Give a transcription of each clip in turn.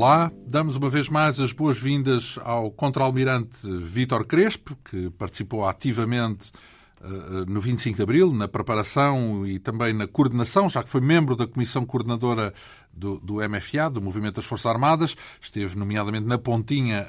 Olá, damos uma vez mais as boas-vindas ao contra-almirante Vítor Crespo, que participou ativamente uh, no 25 de Abril, na preparação e também na coordenação, já que foi membro da Comissão Coordenadora do, do, MFA, do Movimento das Forças Armadas, esteve nomeadamente na Pontinha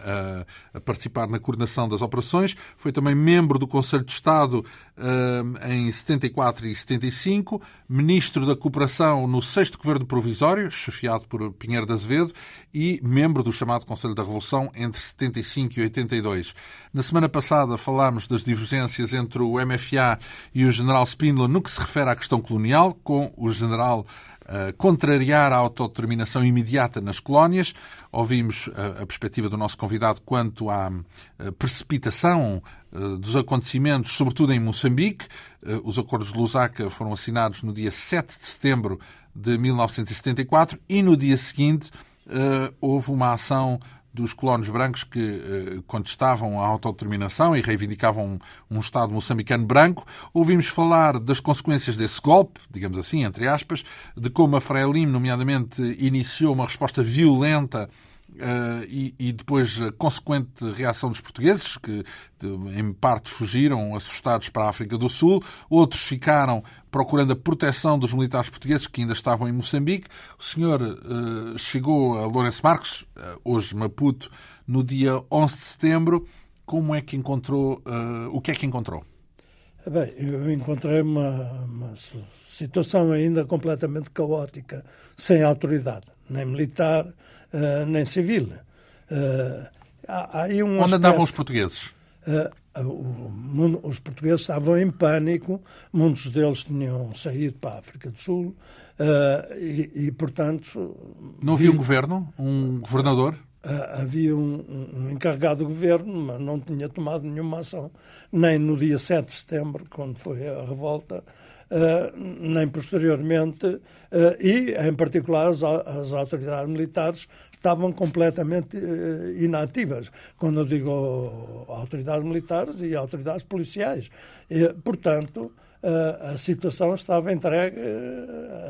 a, a, participar na coordenação das operações, foi também membro do Conselho de Estado uh, em 74 e 75, ministro da Cooperação no 6 Governo Provisório, chefiado por Pinheiro de Azevedo, e membro do chamado Conselho da Revolução entre 75 e 82. Na semana passada falámos das divergências entre o MFA e o general Spindler no que se refere à questão colonial, com o general contrariar a autodeterminação imediata nas colónias. Ouvimos a, a perspectiva do nosso convidado quanto à precipitação dos acontecimentos, sobretudo em Moçambique. Os acordos de Lusaka foram assinados no dia 7 de setembro de 1974 e no dia seguinte houve uma ação dos colonos brancos que eh, contestavam a autodeterminação e reivindicavam um, Estado moçambicano branco. Ouvimos falar das consequências desse golpe, digamos assim, entre aspas, de como a Frelimo, nomeadamente, iniciou uma resposta violenta Uh, e, e, depois a consequente reação dos portugueses, que de, em parte fugiram assustados para a África do Sul, outros ficaram procurando a proteção dos militares portugueses que ainda estavam em Moçambique. O senhor uh, chegou a Lourenço Marques, uh, hoje Maputo, no dia 11 de setembro. Como é que encontrou, o que é que encontrou? Bem, eu encontrei uma, uma situação ainda completamente caótica, sem autoridade, nem militar, nem civil. Uh, há, há um Onde aspecto, andavam os portugueses? Uh, os portugueses estavam em pânico, muitos deles tinham saído para a África do Sul e, e, portanto. Não havia vi... um governo? Um governador? havia um, um, encarregado de governo, mas não tinha tomado nenhuma ação, nem no dia 7 de setembro, quando foi a revolta, uh, nem posteriormente, uh, e, em particular, as, as, autoridades militares estavam completamente uh, inativas. Quando eu digo autoridades militares e autoridades policiais. E, portanto, a situação estava entregue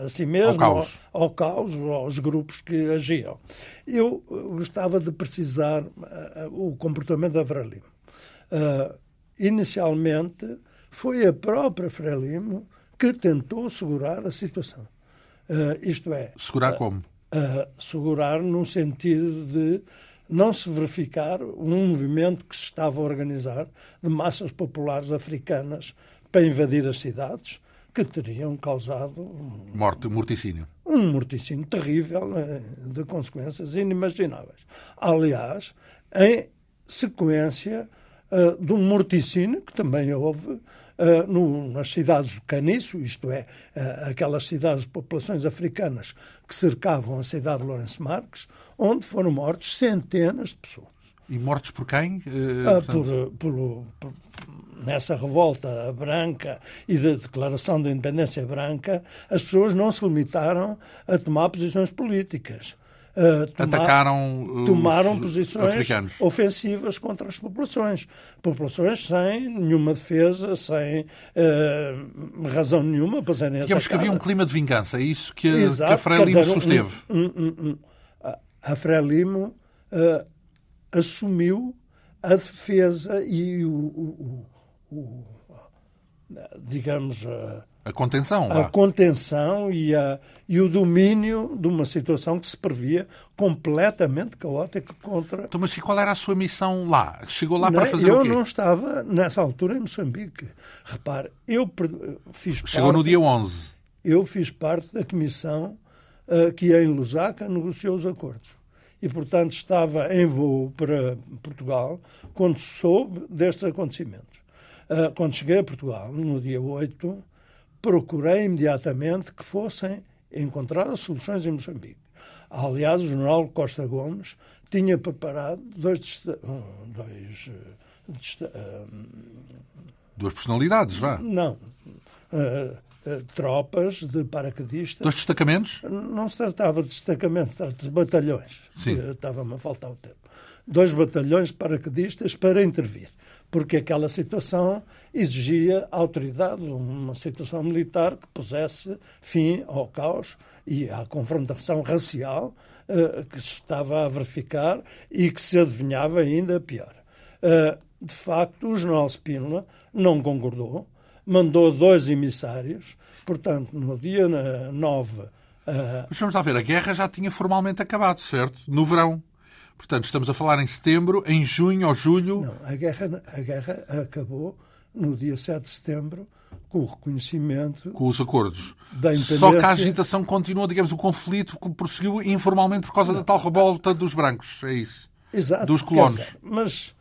a si mesmo, ao caos. Ao, ao caos, aos grupos que agiam. Eu gostava de precisar o comportamento da Frelimo. inicialmente, foi a própria Frelimo que tentou segurar a situação. Uh, isto é. Segurar uh, como? Uh, segurar no sentido de não se verificar um movimento que se estava a organizar de massas populares africanas para invadir as cidades, que teriam causado. Um, Morte, morticínio. Um morticínio terrível, de consequências inimagináveis. Aliás, em sequência uh, de um morticínio que também houve uh, no, nas cidades do Caniço, isto é, uh, aquelas cidades de populações africanas que cercavam a cidade de Lourenço Marques, onde foram mortos centenas de pessoas. E mortos por quem? Uh, por, por, por, nessa revolta branca e da declaração da independência branca, as pessoas não se limitaram a tomar posições políticas uh, toma atacaram tomaram posições africanos. ofensivas contra as populações. Populações sem nenhuma defesa, sem uh, razão nenhuma para serem Digamos que havia um clima de vingança, é isso que, Exato, que a Frelimo susteve. Um, um, um, a Frelimo uh, assumiu a defesa e o, o, o, o digamos, a contenção. A contenção e, a, e o domínio de uma situação que se previa completamente caótica contra. Então, mas qual era a sua missão lá? Chegou lá não, para fazer o quê? Eu não estava nessa altura em Moçambique. Repare, eu fiz Chegou parte, no dia 11. Eu fiz parte da comissão uh, que em Lusaka negociou os acordos. E, portanto, estava em voo para Portugal quando soube destes acontecimentos. Uh, quando cheguei a Portugal, no dia 8, procurei imediatamente que fossem encontradas soluções em Moçambique. Aliás, o general Costa Gomes tinha preparado dois. dois Duas personalidades, vá? Não. Uh, uh, tropas de paraquedistas. Dois destacamentos? Não se tratava de destacamentos, tratava de batalhões. Sim. Estava-me a faltar o tempo. Dois batalhões de paraquedistas para intervir porque aquela situação exigia autoridade, uma situação militar que pusesse fim ao caos e à confrontação racial uh, que se estava a verificar e que se adivinhava ainda pior. Uh, de facto, o general Spínola não concordou, mandou dois emissários, portanto, no dia 9. Uh, Mas vamos lá ver, a guerra já tinha formalmente acabado, certo? No verão. Portanto, estamos a falar em setembro, em junho ou julho. Não, a guerra, a guerra acabou no dia 7 de setembro com o reconhecimento. Com os acordos. Da Só que a agitação continua, digamos, o conflito que prosseguiu informalmente por causa não. da tal revolta dos brancos. É isso. Exato. Dos colonos. Dizer, mas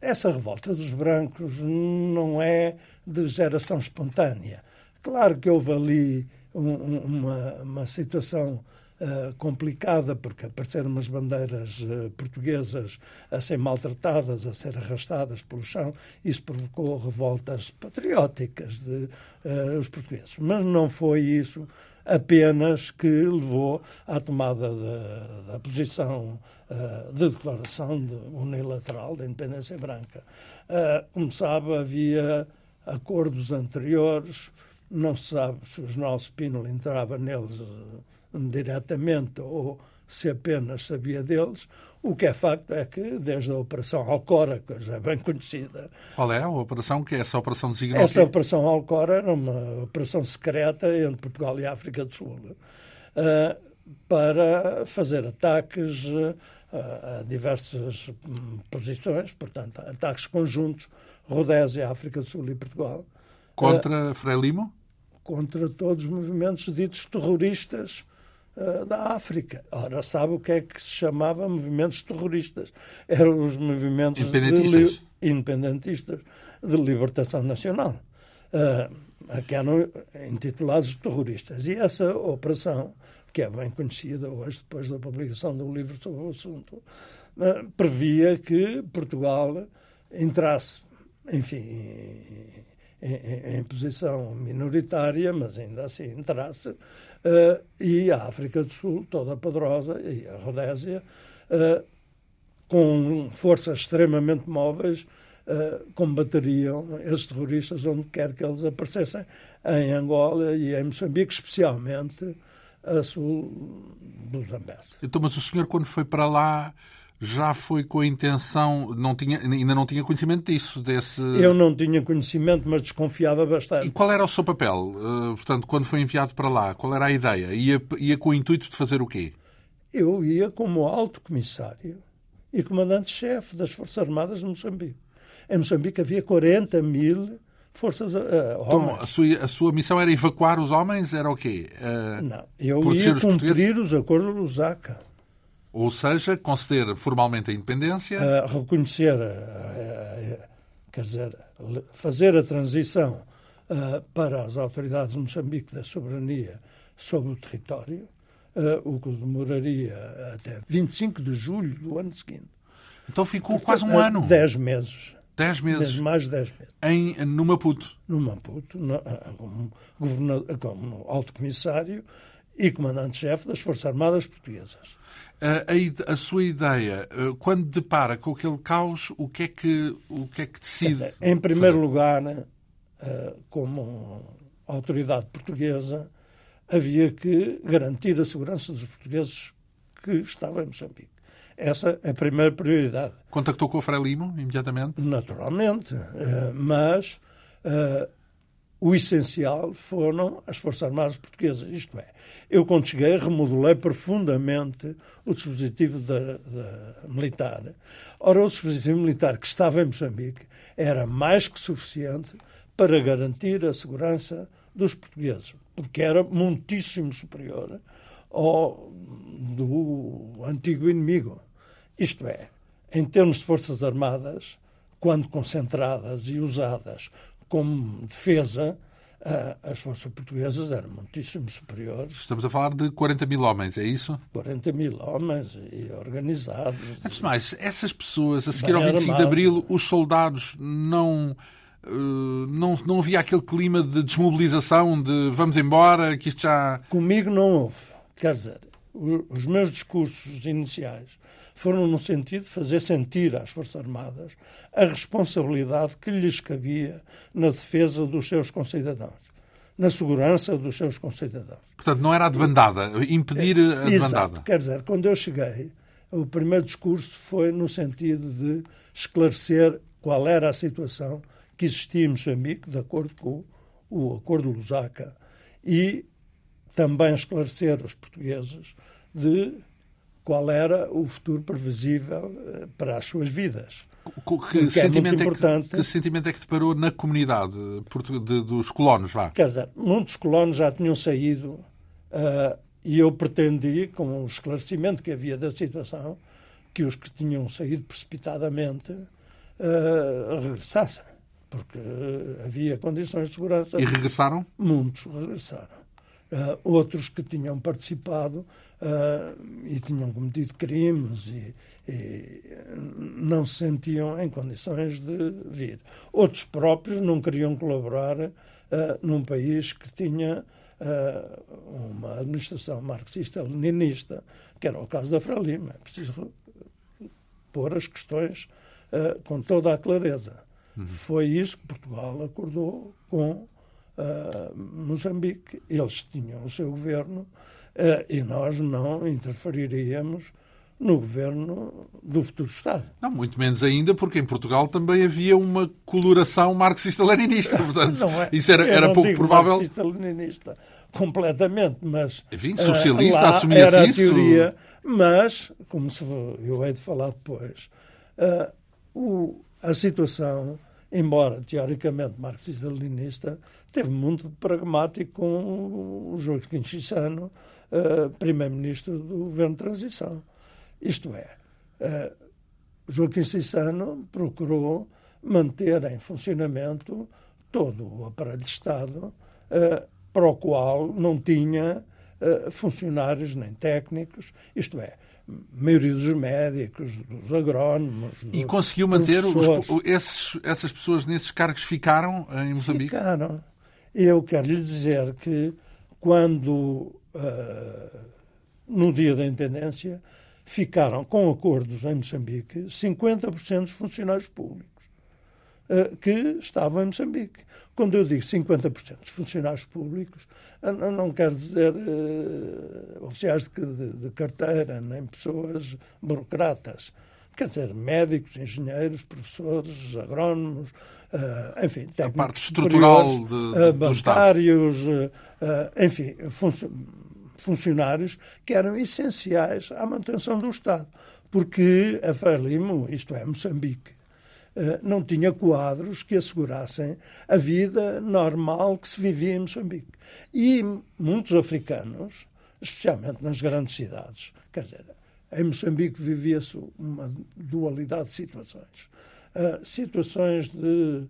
essa revolta dos brancos não é de geração espontânea. Claro que houve ali um, uma, uma situação uh, complicada, porque apareceram umas bandeiras uh, portuguesas a ser maltratadas, a ser arrastadas pelo chão. Isso provocou revoltas patrióticas de uh, os portugueses. Mas não foi isso apenas que levou à tomada da, da posição uh, de declaração de unilateral da independência branca. Como sabe, havia acordos anteriores, não se sabe se o general Spínola entrava neles diretamente ou se apenas sabia deles. O que é facto é que, desde a Operação Alcora, que já é bem conhecida. Qual é a operação? Que é essa operação designou? Essa Operação Alcora era uma operação secreta entre Portugal e a África do Sul uh, para fazer ataques uh, a diversas um, posições, portanto, ataques conjuntos, Rodésia, África do Sul e Portugal. Contra Frelimo? Contra todos os movimentos ditos terroristas da África. Ora, sabe o que é que se chamava movimentos terroristas? Eram os movimentos independentistas de, independentistas de libertação nacional, uh, que eram intitulados terroristas. E essa operação, que é bem conhecida hoje, depois da publicação do livro sobre o assunto, uh, previa que Portugal entrasse, enfim, em, em, posição minoritária, mas ainda assim entrasse Uh, e a África do Sul, toda poderosa, e a Rodésia, uh, com forças extremamente móveis, uh, combateriam esses terroristas onde quer que eles aparecessem, em Angola e em Moçambique, especialmente a sul do Zambésia. Então, mas o senhor, quando foi para lá, já foi com a intenção, não tinha, ainda não tinha conhecimento disso, desse... Eu não tinha conhecimento, mas desconfiava bastante. E qual era o seu papel, uh, portanto, quando foi enviado para lá? Qual era a ideia? Ia, ia com o intuito de fazer o quê? Eu ia como alto comissário e comandante-chefe das Forças Armadas de Moçambique. Em Moçambique havia 40 mil forças uh, Então, a sua, a sua missão era evacuar os homens? Era o quê? Uh, não, eu ia os cumprir os acordos do Lusaka. Ou seja, conceder formalmente a independência. Uh, reconhecer, uh, quer dizer, fazer a transição uh, para as autoridades de Moçambique da soberania sobre o território, o que demoraria até 25 de julho do ano seguinte. Então ficou quase um ano. Dez meses. Dez meses. Mais de dez meses. Em, no Maputo. No Maputo, no, como, como alto comissário e comandante-chefe das Forças Armadas Portuguesas. A, a, sua ideia, eh, quando depara com aquele caos, o que é que, o que, é que decide? Em primeiro fazer? lugar, eh, como autoridade portuguesa, havia que garantir a segurança dos portugueses que estavam em Moçambique. Essa é a primeira prioridade. Contactou com o Frei Limo imediatamente? Naturalmente, eh, mas o essencial foram as Forças Armadas Portuguesas. Isto é, eu quando cheguei remodelei profundamente o dispositivo militar. Ora, o dispositivo militar que estava em Moçambique era mais que suficiente para garantir a segurança dos portugueses, porque era muitíssimo superior ao do antigo inimigo. Isto é, em termos de forças armadas, quando concentradas e usadas como defesa, as forças portuguesas eram muitíssimo superiores. Estamos a falar de 40 mil homens, é isso? 40 mil homens e organizados. Antes de mais, essas pessoas, a seguir ao 25 armado. de Abril, os soldados não. Uh, não, não havia aquele clima de desmobilização, de vamos embora, que isto já. Comigo não houve. Quer dizer, os meus discursos iniciais foram no sentido de fazer sentir às Forças Armadas a responsabilidade que lhes cabia na defesa dos seus concidadãos. na segurança dos seus concidadãos. Portanto, não era a debandada, impedir a Exato. debandada. Quer dizer, quando eu cheguei, o primeiro discurso foi no sentido de esclarecer qual era a situação que existia em Moçambique, de acordo com o Acordo de Lusaka, e também esclarecer os portugueses de qual era o futuro previsível eh, para as suas vidas. Que, é sentimento muito é que, que sentimento é que deparou na comunidade de, dos colonos? Vá? Quer dizer, muitos colonos já tinham saído uh, e eu pretendi, com o esclarecimento que havia da situação, que os que tinham saído precipitadamente uh, regressassem, porque uh, havia condições de segurança. E regressaram? Muitos regressaram. outros que tinham participado e tinham cometido crimes e, e não se sentiam em condições de vir. Outros próprios não queriam colaborar uh, num país que tinha uh, uma administração marxista-leninista, que era o caso da Frelimo. É preciso pôr as questões uh, com toda a clareza. Uhum. Foi isso que Portugal acordou com Moçambique. Eles tinham o seu governo e nós não interferiríamos no governo do futuro Estado. Não, muito menos ainda, porque em Portugal também havia uma coloração marxista-leninista. Portanto, é, isso era, era pouco provável. Marxista-leninista completamente, mas. Enfim, socialista, uh, assumia-se isso. A teoria, mas, como se, eu hei de falar depois, uh, o, a situação, embora teoricamente marxista-leninista, teve muito pragmático com o Joaquim Chissano, uh, primeiro-ministro do governo de transição. Isto é, uh, Joaquim Cissano procurou manter em funcionamento todo o aparelho de Estado uh, para o qual não tinha funcionários nem técnicos, isto é, maioria dos médicos, dos agrónomos. E conseguiu manter os, esses, essas pessoas nesses cargos ficaram em Moçambique? Ficaram. Eu quero lhe dizer que quando, uh, no dia da independência, ficaram com acordos em Moçambique 50% dos funcionários públicos uh, que estavam em Moçambique. Quando eu digo 50% dos funcionários públicos, uh, não quero dizer uh, oficiais de, de, de, carteira, nem pessoas burocratas. Quer dizer, médicos, engenheiros, professores, agrónomos, enfim, técnicos. A parte estrutural de, bancários, enfim, funcionários funcionários que eram essenciais à manutenção do Estado, porque a Frelimo, isto é, Moçambique, não tinha quadros que assegurassem a vida normal que se vivia em Moçambique. E muitos africanos, especialmente nas grandes cidades, quer dizer, em Moçambique vivia-se uma dualidade de situações. Uh, situações de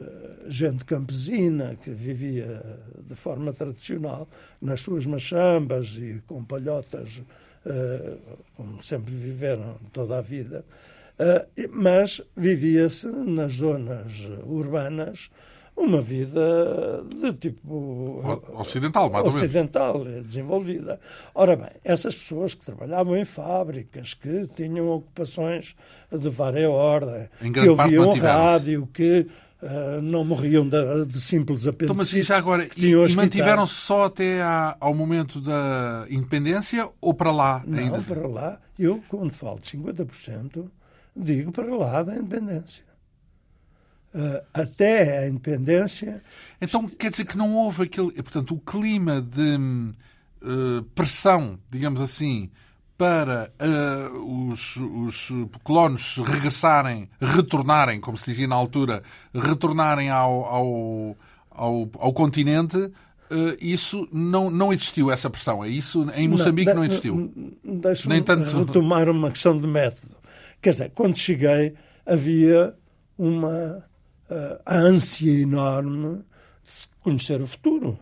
eh, gente campesina que vivia de forma tradicional nas suas machambas e com palhotas, uh, como sempre viveram toda a vida, uh, mas vivia-se nas zonas urbanas uma vida de tipo ocidental, mais ocidental, ou menos. desenvolvida. Ora bem, essas pessoas que trabalhavam em fábricas, que tinham ocupações de várias ordem, que ouviam rádio, que Uh, não morriam de, de simples apendicites. Então, mas já agora, e, e mantiveram-se só até à, ao momento da independência ou para lá não, ainda? Não, para lá. Eu, quando falo de 50%, digo para lá da independência. Uh, até a independência... Então, quer dizer que não houve aquele... Portanto, o clima de uh, pressão, digamos assim, para uh, os, os, colonos regressarem, retornarem, como se dizia na altura, retornarem ao, ao, ao, ao continente, isso não, não existiu, essa pressão. É isso em Moçambique não, não existiu. Deixa-me tanto... retomar uma questão de método. Quer dizer, quando cheguei havia uma uh, ânsia enorme de conhecer o futuro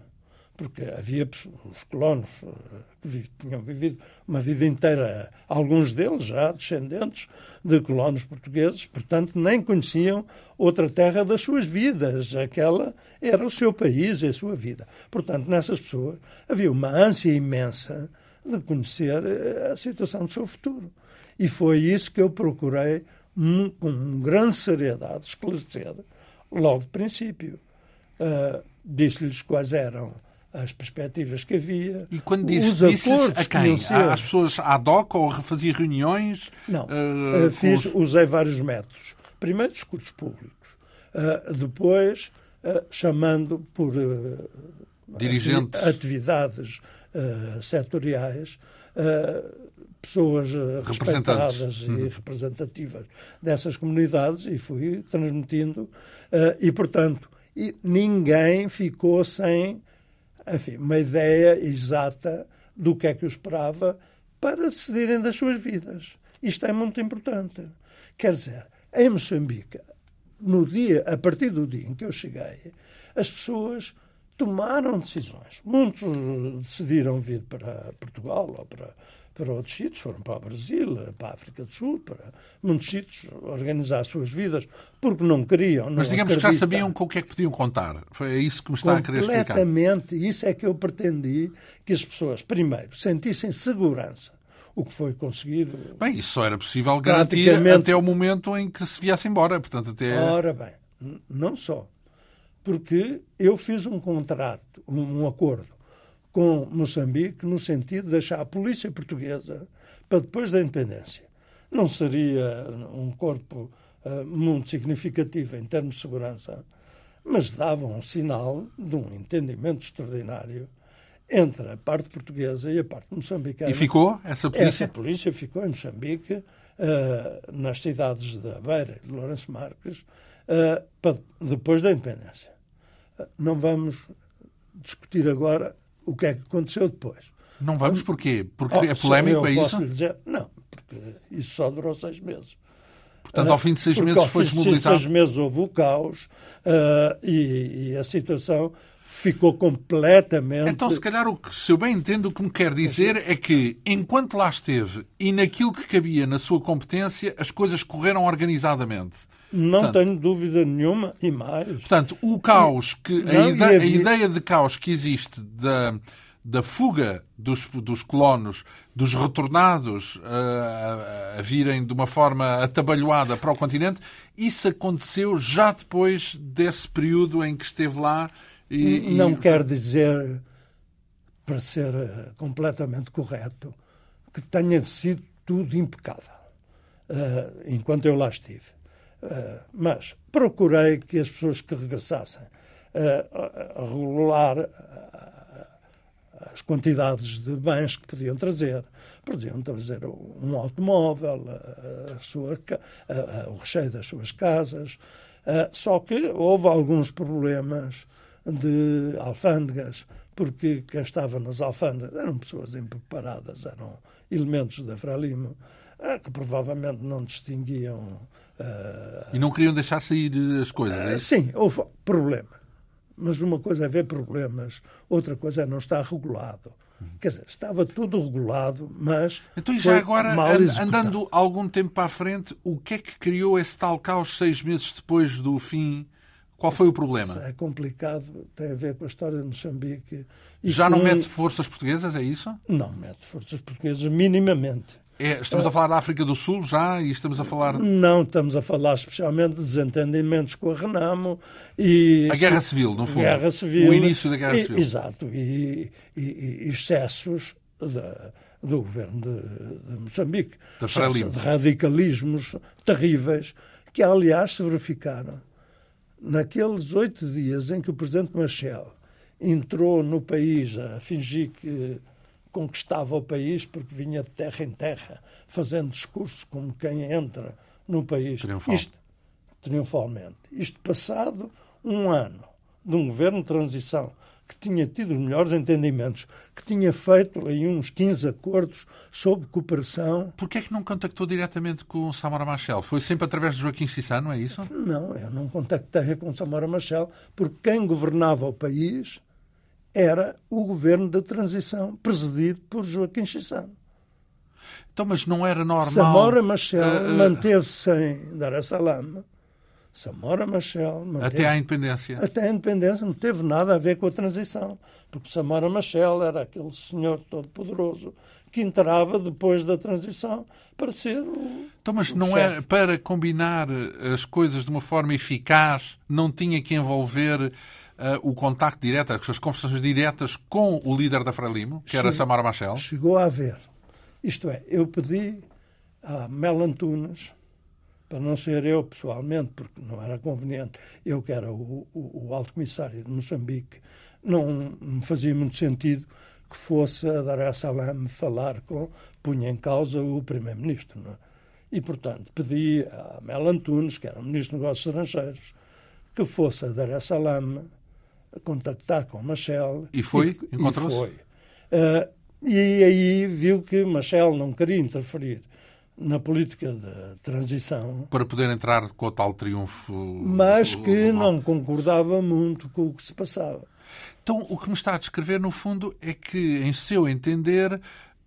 porque havia os colonos eh, que tinham vivido uma vida inteira, alguns deles já descendentes de colonos portugueses, portanto nem conheciam outra terra das suas vidas, aquela era o seu país e a sua vida. Portanto, nessas pessoas havia uma ânsia imensa de conhecer eh, a situação do seu futuro. E foi isso que eu procurei, com grande seriedade, esclarecer logo de princípio uh, disse-lhes quais eram as perspectivas que havia. E quando diz, disse a quem? Às pessoas ad hoc ou fazia reuniões? Não, uh, fiz, os... usei vários métodos. Primeiro, discursos públicos. Uh, depois, uh, chamando por dirigentes atividades setoriais pessoas respeitadas e uhum. representativas dessas comunidades e fui transmitindo e portanto ninguém ficou sem enfim, uma ideia exata do que é que o esperava para decidirem das suas vidas. Isto é muito importante. Quer dizer, em Moçambique, no dia, a partir do dia em que eu cheguei, as pessoas tomaram decisões. Muitos decidiram vir para Portugal ou para para outros sítios, foram para o Brasil, para a África do Sul, para muitos sítios, organizar as suas vidas, porque não queriam. Não Mas digamos que já sabiam com o que é que podiam contar. Foi isso que me está a querer explicar. Completamente. Isso é que eu pretendi que as pessoas, primeiro, sentissem segurança. O que foi conseguido. Bem, isso só era possível garantir até o momento em que se viesse embora. Portanto, até... Ora bem, não só. Porque eu fiz um contrato, um acordo com Moçambique no sentido de deixar a polícia portuguesa para depois da independência. Não seria um corpo uh, muito significativo em termos de segurança, mas dava um sinal de um entendimento extraordinário entre a parte portuguesa e a parte moçambicana. E ficou essa polícia? Essa polícia ficou em Moçambique, uh, nas cidades de Beira e de Lourenço Marques, uh, para, depois da independência. não vamos discutir agora o que é que aconteceu depois. Não vamos porquê? Porque oh, é polémico, é isso? Dizer, não, porque isso só durou seis meses. Portanto, ao fim de seis porque meses foi desmobilizado. Ao fim de seis meses houve o caos uh, e, e, a situação ficou completamente. Então, se calhar, o que, se eu bem entendo, o que me quer dizer é que, enquanto lá esteve e naquilo que cabia na sua competência, as coisas correram organizadamente. Não portanto, tenho dúvida nenhuma, e mais. Portanto, o caos, que, a, ide havia... a, ideia de caos que existe da, da fuga dos, dos colonos, dos retornados a, a, a virem de uma forma atabalhoada para o continente, isso aconteceu já depois desse período em que esteve lá. E, não e... quer dizer, para ser eh, completamente correto, que tenha sido tudo impecável, uh, enquanto eu lá estive. Eh, mas procurei que as pessoas que regressassem uh, regular uh, as quantidades de bens que podiam trazer. Podiam trazer um automóvel, a sua, o recheio das suas casas. só que houve alguns problemas de alfândegas, porque quem estava nas alfândegas eram pessoas impreparadas, eram elementos da Frelimo, que provavelmente não distinguiam e não queriam deixar sair as coisas, é isso? Sim, houve problema. Mas uma coisa é ver problemas, outra coisa é não estar regulado. Quer dizer, estava tudo regulado, mas. Então, e já agora, andando algum tempo para a frente, o que é que criou esse tal caos seis meses depois do fim? Qual foi isso, o problema? é complicado, tem a ver com a história de Moçambique. já com... não mete forças portuguesas, é isso? Não mete forças portuguesas, minimamente. É, estamos a falar da África do Sul já e estamos a falar. Não, estamos a falar especialmente de desentendimentos com a Renamo e. A Guerra Civil, no fundo. Guerra Civil. O início da Guerra e, Civil. Exato. E, e, e excessos da, do governo de, de Moçambique. De radicalismos terríveis que, aliás, se verificaram naqueles oito dias em que o presidente Machel entrou no país a fingir que conquistava o país porque vinha de terra em terra, fazendo discurso como quem entra no país. Triunfal. Isto, triunfalmente. Isto passado um ano de um governo de transição que tinha tido os melhores entendimentos, que tinha feito aí uns 15 acordos sobre cooperação. Porquê é que não contactou diretamente com o Samora Machel? Foi sempre através de Joaquim Cissano, é isso? Não, eu não contactei com o Samora Machel, porque quem governava o país era o governo da transição, presidido por Joaquim Chissano. Então, mas não era normal... Samora Machel uh, uh... manteve-se em Dar es Salaam. Samora Machel... Manteve até à independência. Até à independência. Não teve nada a ver com a transição. Porque Samora Machel era aquele senhor todo-poderoso que entrava depois da transição para ser o. Então, mas não chefe. era para combinar as coisas de uma forma eficaz, não tinha que envolver o contacto direto, as conversações diretas com o líder da Frelimo, que era Samara Machel? Chegou a haver. Isto é, eu pedi a Mel Antunes, para não ser eu pessoalmente, porque não era conveniente, eu que era o, o, o alto comissário de Moçambique, não me fazia muito sentido que fosse a Dar es Salaam falar com, punha em causa o primeiro-ministro. É? E, portanto, pedi a Mel Antunes, que era o ministro dos Negócios Estrangeiros, que fosse a Dar es Salaam contactar com Machel. E foi? Encontrou-se? foi. Uh, e aí viu que Machel não queria interferir na política de transição. Para poder entrar com o tal triunfo. Mas que não concordava muito com o que se passava. Então, o que me está a descrever, no fundo, é que, em seu entender,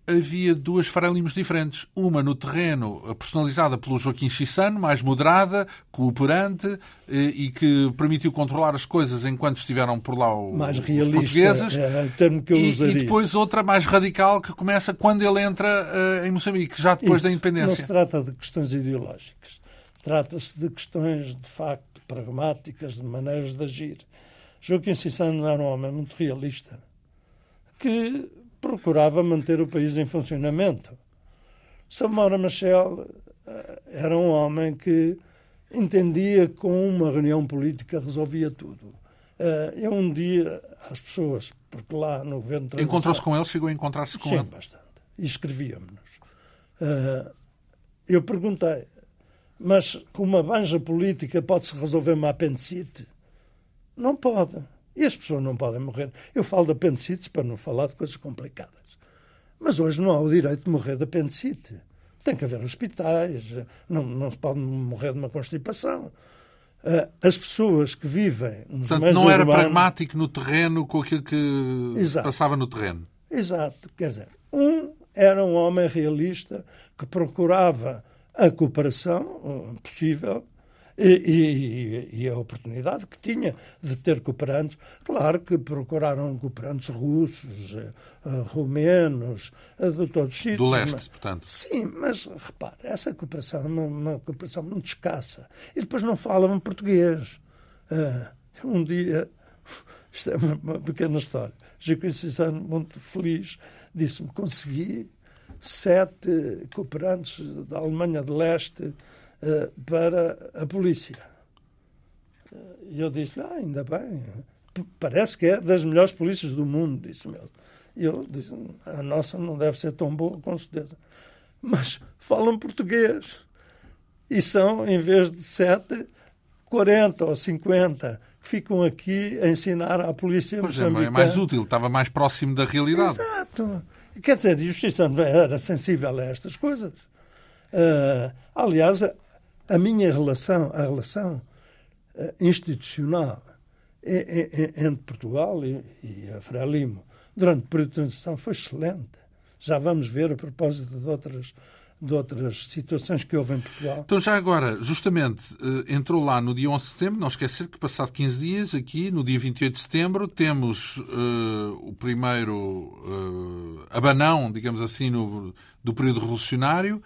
havia duas Farelimos diferentes. Uma no terreno personalizada pelo Joaquim Chissano, mais moderada, cooperante eh, e que permitiu controlar as coisas enquanto estiveram por lá o, mais realista, os portugueses. É, o termo que eu e, usaria. e depois outra mais radical que começa quando ele entra uh, em Moçambique, já depois Isso, da independência. Não se trata de questões ideológicas. Trata-se de questões, de facto, pragmáticas, de maneiras de agir. Joaquim Chissano era um homem muito realista que procurava manter o país em funcionamento. Samora Machel eh, era um homem que entendia que com uma reunião política resolvia tudo. Eh, eu um dia, as pessoas, porque lá no governo... Encontrou-se com ele? Chegou a encontrar-se com Sim, ele? bastante. E escrevíamos-nos. Eh, eu perguntei, mas com uma banja política pode-se resolver uma apendicite? Não pode. E as pessoas não podem morrer. Eu falo de apendicites para não falar de coisas complicadas. Mas hoje não há o direito de morrer de apendicite. Tem que haver hospitais, não, não se pode morrer de uma constipação. Ah, as pessoas que vivem nos Portanto, não era urbanos... pragmático no terreno com aquilo que Exato. passava no terreno. Exato. Quer dizer, um era um homem realista que procurava a cooperação possível e, e, e, a oportunidade que tinha de ter cooperantes. Claro que procuraram cooperantes russos, uh, uh, romenos, uh, de todos os sítios. Do leste, mas, portanto. Sim, mas repare, essa cooperação é uma, uma cooperação muito escassa. E depois não falavam português. um dia, isto é uma, uma pequena história, Joaquim Cisano, muito feliz, disse-me: consegui sete cooperantes da Alemanha de Leste uh, para a polícia. E eu disse, ah, ainda bem, parece que é das melhores polícias do mundo, disse-me ele. E eu disse, a nossa não deve ser tão boa, com certeza. Mas falam português. E são, em vez de sete, 40 ou 50 que ficam aqui a ensinar à polícia pois é, é mais útil, estava mais próximo da realidade. Exato. Quer dizer, a justiça era sensível a estas coisas. Uh, aliás, a minha relação, a relação uh, institucional entre Portugal e, a Frelimo durante o período de transição foi excelente. Já vamos ver a propósito de outras, de outras situações que houve em Portugal. Então, já agora, justamente, eh, entrou lá no dia 11 de setembro, não esquecer que, passado 15 dias, aqui, no dia 28 de setembro, temos uh, o primeiro uh, abanão, digamos assim, no, do período revolucionário.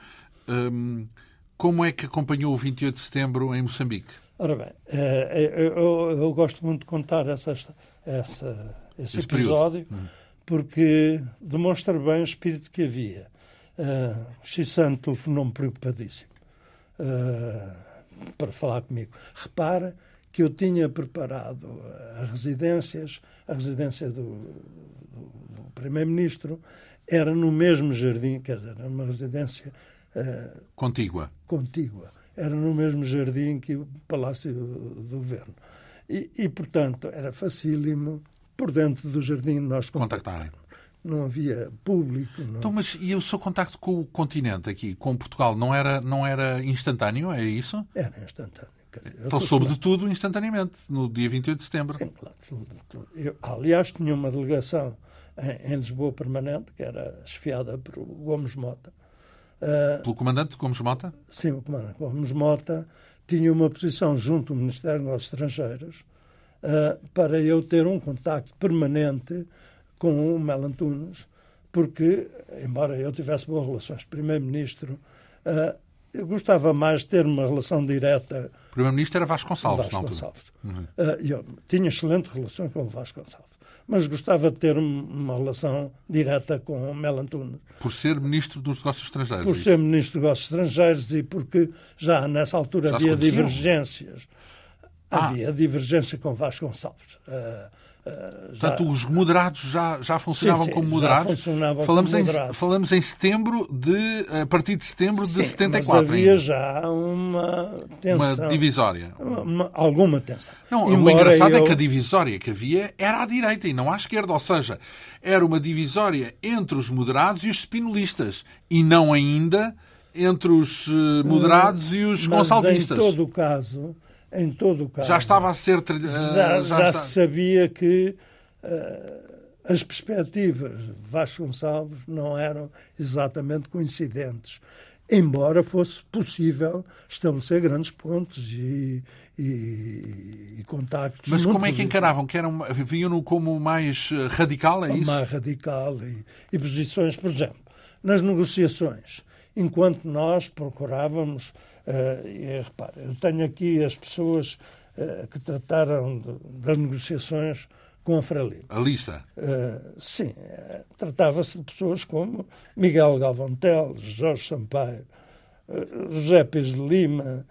Um, como é que acompanhou o 28 de setembro em Moçambique? Ora bem, eu, eu, eu gosto muito de contar essa, essa, esse, esse episódio hum. porque demonstra bem o espírito que havia. Uh, Xissan telefonou-me preocupadíssimo uh, para falar comigo. Repara que eu tinha preparado as residências, a residência do, do, do Primeiro-Ministro era no mesmo jardim, quer dizer, era uma residência uh, contígua. Contígua. Era no mesmo jardim que o Palácio do Governo. E, e portanto, era facílimo, por dentro do jardim, nós contactarem. Não havia público. Não... Então, mas e o seu contacto com o continente aqui, com Portugal, não era, não era instantâneo? É isso? Era instantâneo. então soube de tudo instantaneamente, no dia 28 de setembro. Sim, claro. Eu, aliás, tinha uma delegação em, em Lisboa permanente, que era esfiada por Gomes Mota, Pelo comandante Gomes Mota? Sim, o comandante Gomes Mota tinha uma posição junto ao Ministério dos Estrangeiros uh, para eu ter um contacto permanente com o Mel Antunes, porque, embora eu tivesse boas relações com o Primeiro-Ministro, uh, Eu gostava mais de ter uma relação direta. O Primeiro-Ministro era Vasconcelos, Vasconcelos. Uhum. Uh, eu tinha excelente relação com o Vasconcelos mas gostava de ter uma relação direta com Mel Antunes. Por ser Ministro dos Negócios Estrangeiros? Por ser Ministro dos Negócios Estrangeiros e porque já nessa altura já havia divergências. Ah. Havia divergência com Vasconcelos. Uh, Portanto, já... os moderados já, já funcionavam sim, sim, como moderados. falamos, como em, falamos em setembro de. a partir de setembro sim, de 74. Mas havia ainda. já uma tensão. Uma divisória. Uma, alguma tensão. Não, Embora o engraçado eu... é que a divisória que havia era à direita e não à esquerda. Ou seja, era uma divisória entre os moderados e os spinolistas. E não ainda entre os eh, moderados uh, e os mas gonçalvistas. Em todo o caso em todo o caso. Já estava a ser. Uh, já, já, já se sabia que uh, as perspectivas de Vasconcelos não eram exatamente coincidentes. Embora fosse possível estabelecer grandes pontos e, e, e contactos. Mas como é que encaravam? Que eram, viam-no como mais eh, radical, é isso? Mais radical e, e posições, por exemplo, nas negociações, enquanto nós procurávamos e repare, eu tenho aqui as pessoas uh, que trataram de, das negociações com a Frelimo. A lista? Uh, sim. Tratava-se de pessoas como Miguel Galvão Teles, Jorge Sampaio, José Pires de Lima,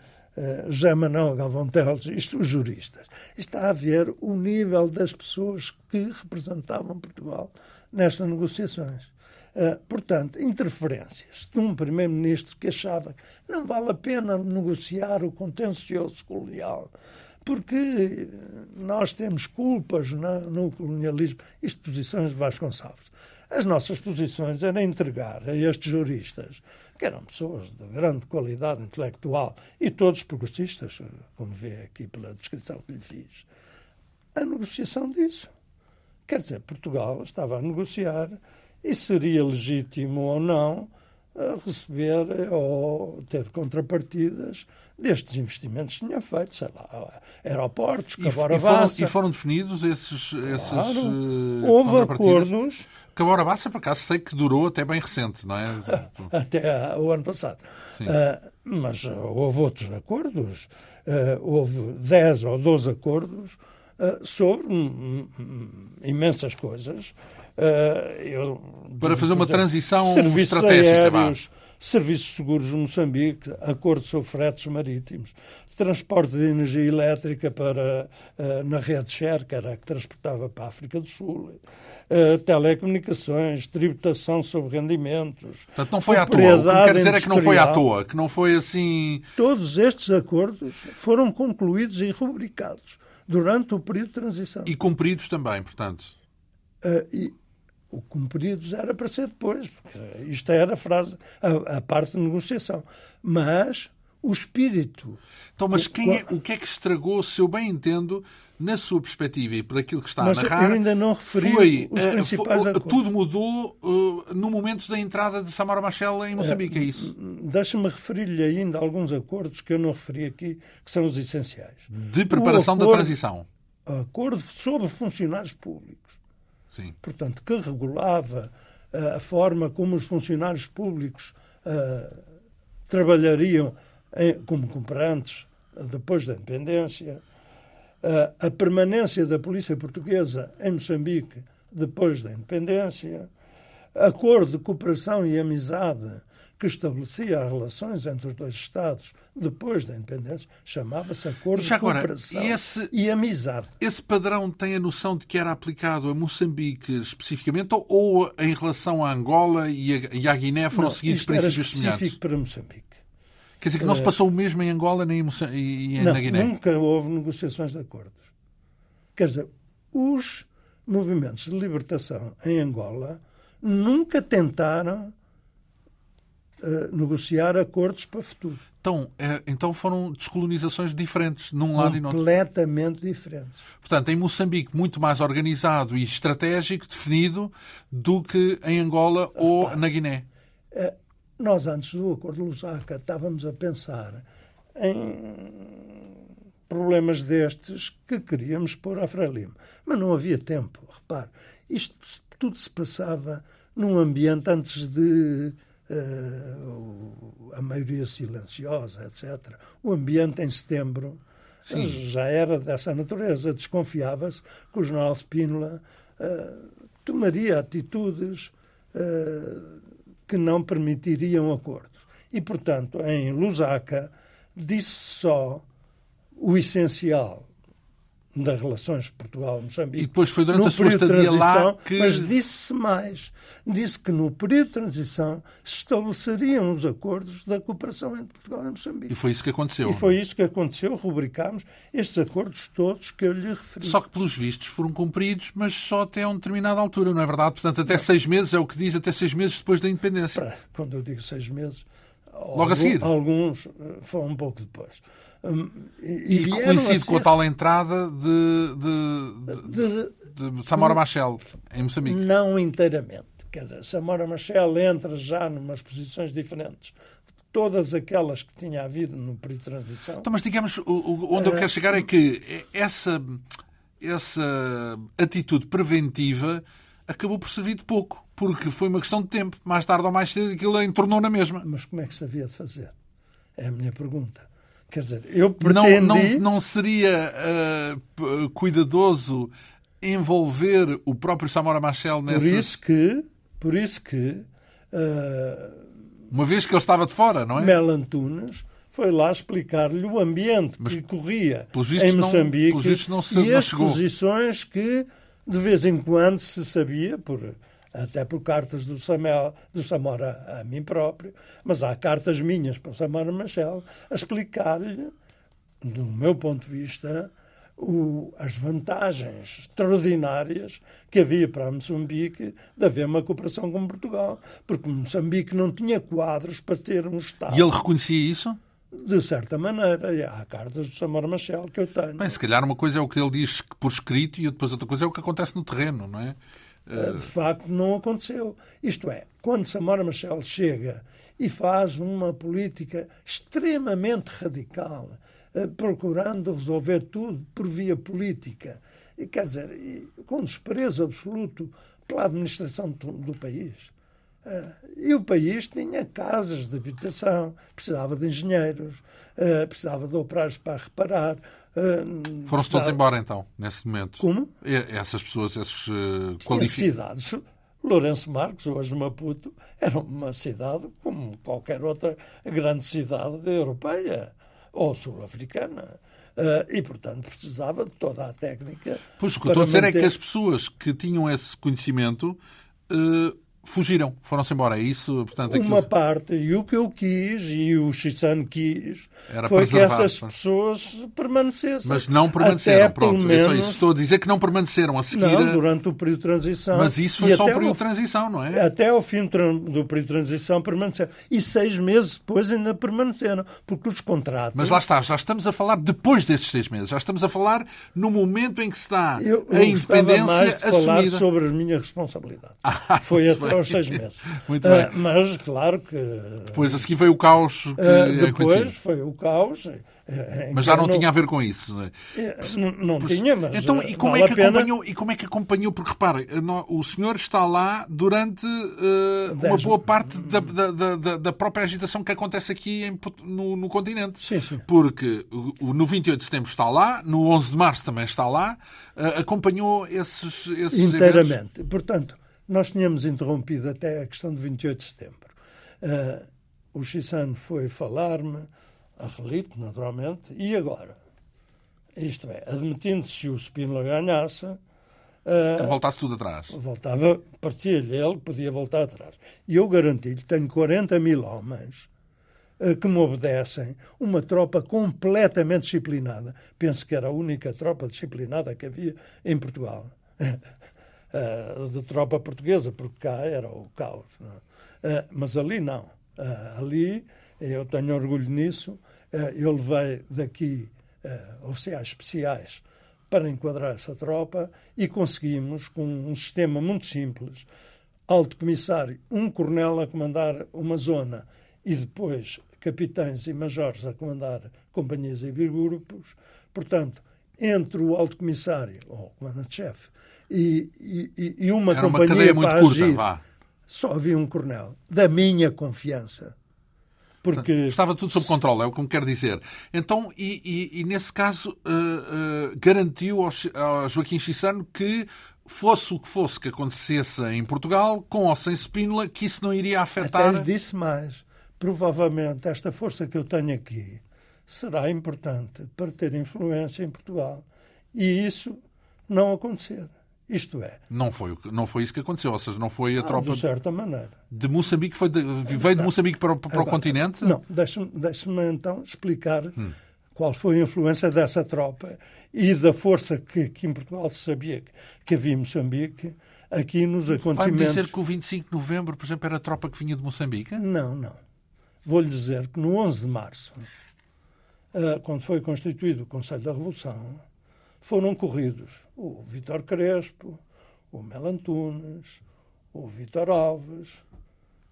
José Manuel Galvão Teles, isto os juristas. Está a ver o nível das pessoas que representavam Portugal nestas negociações. Uh, portanto, interferências de um primeiro-ministro que achava que não vale a pena negociar o contencioso colonial, porque nós temos culpas no, no colonialismo. Isto posições de Vasconcelos. As nossas posições eram entregar a estes juristas, que eram pessoas de grande qualidade intelectual e todos progressistas, como vê aqui pela descrição que lhe fiz, a negociação disso. Quer dizer, Portugal estava a negociar e seria legítimo ou não eh, receber ou ter contrapartidas destes investimentos que tinha feito, sei lá, aeroportos, Cabora e foram, e foram definidos esses, esses claro. uh, Houve acordos. Cabora Bassa, por acaso, sei que durou até bem recente, não é? até o ano passado. Uh, mas uh, houve outros acordos. houve 10 ou 12 acordos sobre hum, hum, imensas coisas Uh, eu, para fazer uma transição estratégica. Aéreos, serviços seguros de Moçambique, acordo sobre fretes marítimos, transporte de energia elétrica para, uh, na rede Share, que era a que transportava para a África do Sul, uh, telecomunicações, tributação sobre rendimentos. Portanto, não foi à toa. O que quer dizer é que não foi à toa, que não foi assim. Todos estes acordos foram concluídos e rubricados durante o período de transição. E cumpridos também, portanto. Uh, e, o cumpridos era para ser depois, porque isto era a frase, a, a parte de negociação. Mas o espírito. Então, mas quem é, o que é que estragou, se eu bem entendo, na sua perspectiva e por aquilo que está mas a narrar, eu ainda não referi foi, os eh, principais foi, Tudo mudou uh, no momento da entrada de Samara Machel em Moçambique, é, é isso? Deixa-me referir-lhe ainda alguns acordos que eu não referi aqui, que são os essenciais. De preparação acordo, da transição. Acordo sobre funcionários públicos. Sim. Portanto, que regulava uh, a forma como os funcionários públicos uh, trabalhariam em, como cooperantes depois da independência, a permanência da polícia portuguesa em Moçambique depois da independência, acordo de cooperação e amizade que estabelecia as relações entre os dois Estados depois da independência, chamava-se Acordo de agora, Cooperação esse, e Amizade. Esse padrão tem a noção de que era aplicado a Moçambique especificamente ou, ou em relação a Angola e a, e a Guiné foram não, seguidos princípios semelhantes? específico para Moçambique. Quer dizer que não se eh, passou o mesmo em Angola nem em e, na Guiné? nunca houve negociações de acordos. Quer dizer, os movimentos de libertação em Angola nunca tentaram uh, negociar acordos para o futuro. Então, é, então foram descolonizações diferentes num lado e no outro. Completamente diferentes. Portanto, em Moçambique, muito mais organizado e estratégico, definido, do que em Angola ou na Guiné. Nós, antes do Acordo de Lusaka, estávamos a pensar em problemas destes que queríamos pôr à Frelimo. Mas não havia tempo. Repare, isto tudo se passava num ambiente antes de uh, a maioria silenciosa, etc. O ambiente em setembro Sim. já era dessa natureza. Desconfiava-se que o general Spínola uh, tomaria atitudes uh, que não permitiriam acordos. E, portanto, em Lusaka, disse só o essencial das relações Portugal-Moçambique. E depois foi durante a sua estadia lá que... Mas disse-se mais. Disse que no período de transição se estabeleceriam os acordos da cooperação entre Portugal e Moçambique. E foi isso que aconteceu. E foi isso que aconteceu. Rubricámos estes acordos todos que eu lhe referi. Só que, pelos vistos, foram cumpridos, mas só até uma determinada altura, não é verdade? Portanto, até não. seis meses, é o que diz, até seis meses depois da independência. Quando eu digo seis meses... Logo a seguir? Alguns eh, foram um pouco depois. Hum, e, e coincide ser... com a tal entrada de, de, de, de, Samora Machel em Moçambique. Não inteiramente. Quer dizer, Samora Machel entra já numas posições diferentes de todas aquelas que tinha havido no período de transição. Então, mas digamos, onde eu quero chegar é que essa, essa atitude preventiva acabou por servir de pouco, porque foi uma questão de tempo. Mais tarde ou mais cedo aquilo entornou na mesma. Mas como é que se havia de fazer? É a minha pergunta. Quer dizer, eu pretendi... Não, não, não seria uh, cuidadoso envolver o próprio Samora Machel nessa... Por isso que... Por isso que uh, Uma vez que ele estava de fora, não é? Mel Antunes foi lá explicar-lhe o ambiente Mas, que corria em Moçambique não, não se, e as posições que de vez em quando se sabia, por até por cartas do, Samuel, do Samora a mim próprio, mas há cartas minhas para o Samora Machel a explicar-lhe, do meu ponto de vista, o, as vantagens extraordinárias que havia para Moçambique de haver uma cooperação com Portugal, porque Moçambique não tinha quadros para ter um Estado. E ele reconhecia isso? De certa maneira, e há cartas do Samora Machel que eu tenho. Bem, se calhar uma coisa é o que ele diz por escrito e depois outra coisa é o que acontece no terreno, não é? Eh, de facto, não aconteceu. Isto é, quando Samora Machel chega e faz uma política extremamente radical, eh, procurando resolver tudo por via política, e quer dizer, com desprezo absoluto pela administração do país. Eh, e o país tinha casas de habitação, precisava de engenheiros, precisava de operários para reparar, Uh, Foram-se todos embora, então, nesse momento? Como? E, essas pessoas, esses uh, qualificados. cidades. Lourenço Marques, hoje Maputo, era uma cidade como qualquer outra grande cidade europeia ou sul-africana. Uh, e, portanto, precisava de toda a técnica. Pois o que eu estou a dizer manter... é que as pessoas que tinham esse conhecimento uh, fugiram, foram-se embora. É isso, portanto, Uma parte, e o que eu quis, e o Xissan quis, Era foi que essas mas... pessoas permanecessem. Mas não permaneceram, até, pronto. Menos... É só isso. Estou a dizer que não permaneceram a seguir. Não, durante o período de transição. Mas isso foi só o período de transição, não é? Até ao fim do período de transição permaneceram. E seis meses depois ainda permaneceram, porque os contratos. Mas lá está, já estamos a falar depois desses seis meses. Já estamos a falar no momento em que dá eu, eu a independência mais de falar assumida. sobre a minha responsabilidade. Ah, foi até aos seis meses. Muito bem. Uh, mas, claro que. Depois a seguir foi o caos que. Uh, depois foi o caos. Eh, mas já não, não, tinha a ver com isso. Não, é? não, não por, tinha, mas. Então, e como, vale é que acompanhou, e como é que acompanhou? Porque repare, o senhor está lá durante uh, uma boa parte da, da, da, da, própria agitação que acontece aqui em, no, no, continente. Sim, sim. Porque no 28 de setembro está lá, no 11 de março também está lá, uh, acompanhou esses, esses Inteiramente. Eventos. Portanto, nós tínhamos interrompido até a questão de 28 de setembro. Uh, o Chissano foi falar-me, a Relito, naturalmente, e agora? Isto é, admitindo-se o Spínola ganhasse. Uh, voltasse tudo atrás. Voltava, parecia-lhe ele podia voltar atrás. E eu garanti-lhe: tenho 40 mil homens uh, que me obedecem, uma tropa completamente disciplinada. Penso que era a única tropa disciplinada que havia em Portugal. uh, de tropa portuguesa, porque cá era o caos. Uh, mas ali não. Uh, ali, eu tenho orgulho nisso, eu levei daqui oficiais especiais para enquadrar essa tropa e conseguimos, com um sistema muito simples, alto comissário, um coronel a comandar uma zona e depois capitães e majores a comandar companhias e grupos. Portanto, entre o alto comissário, ou comandante-chefe, e, e, e uma Era companhia uma para muito agir, vá. só havia um coronel da minha confiança. Porque... Estava tudo sob controle, é o que me quer dizer. Então, e, e, e nesse caso, uh, uh, garantiu ao, ao Joaquim Chissano que fosse o que fosse que acontecesse em Portugal, com ou sem Spínola, que isso não iria afetar. Até lhe disse mais. Provavelmente esta força que eu tenho aqui será importante para ter influência em Portugal. E isso não acontecer. Isto é. Não foi, não foi isso que aconteceu, ou seja, não foi a ah, tropa. De certa maneira. De Moçambique, foi de, veio de Moçambique para, para Agora, o continente? Não, deixe-me deixe então explicar hum. qual foi a influência dessa tropa e da força que, que em Portugal se sabia que havia em Moçambique, aqui nos acontecimentos. Vai dizer que o 25 de novembro, por exemplo, era a tropa que vinha de Moçambique? Não, não. Vou-lhe dizer que no 11 de março, ah, quando foi constituído o Conselho da Revolução, foram corridos o Vítor Crespo, o Melantunes, o Vítor Alves.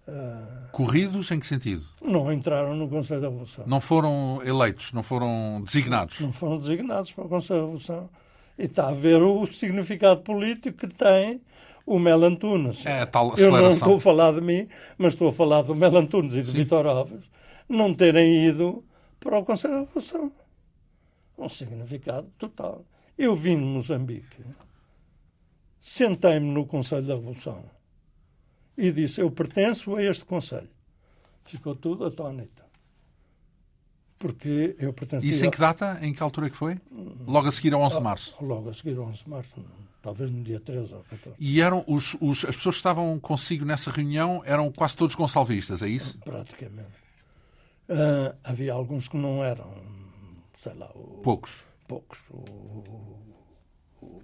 Uh... Corridos em que sentido? Não entraram no Conselho da Revolução. Não foram eleitos, não foram designados? Não foram designados para o Conselho da Revolução. E está a ver o significado político que tem o Melantunes. É a tal aceleração. Eu não estou a falar de mim, mas estou a falar do Melantunes e do Vítor Alves não terem ido para o Conselho da Revolução. Um significado total. Eu vim de Moçambique, sentei-me no Conselho da Revolução e disse: Eu pertenço a este Conselho. Ficou tudo atónito. Porque eu pertencia. Isso em que data? Em que altura é que foi? Logo a seguir ao 11 de março? Logo a seguir ao 11 de março, talvez no dia 13 ou 14. E eram os, os, as pessoas que estavam consigo nessa reunião eram quase todos gonçalvistas, é isso? Praticamente. Uh, havia alguns que não eram, sei lá. O... Poucos poucos. O, o,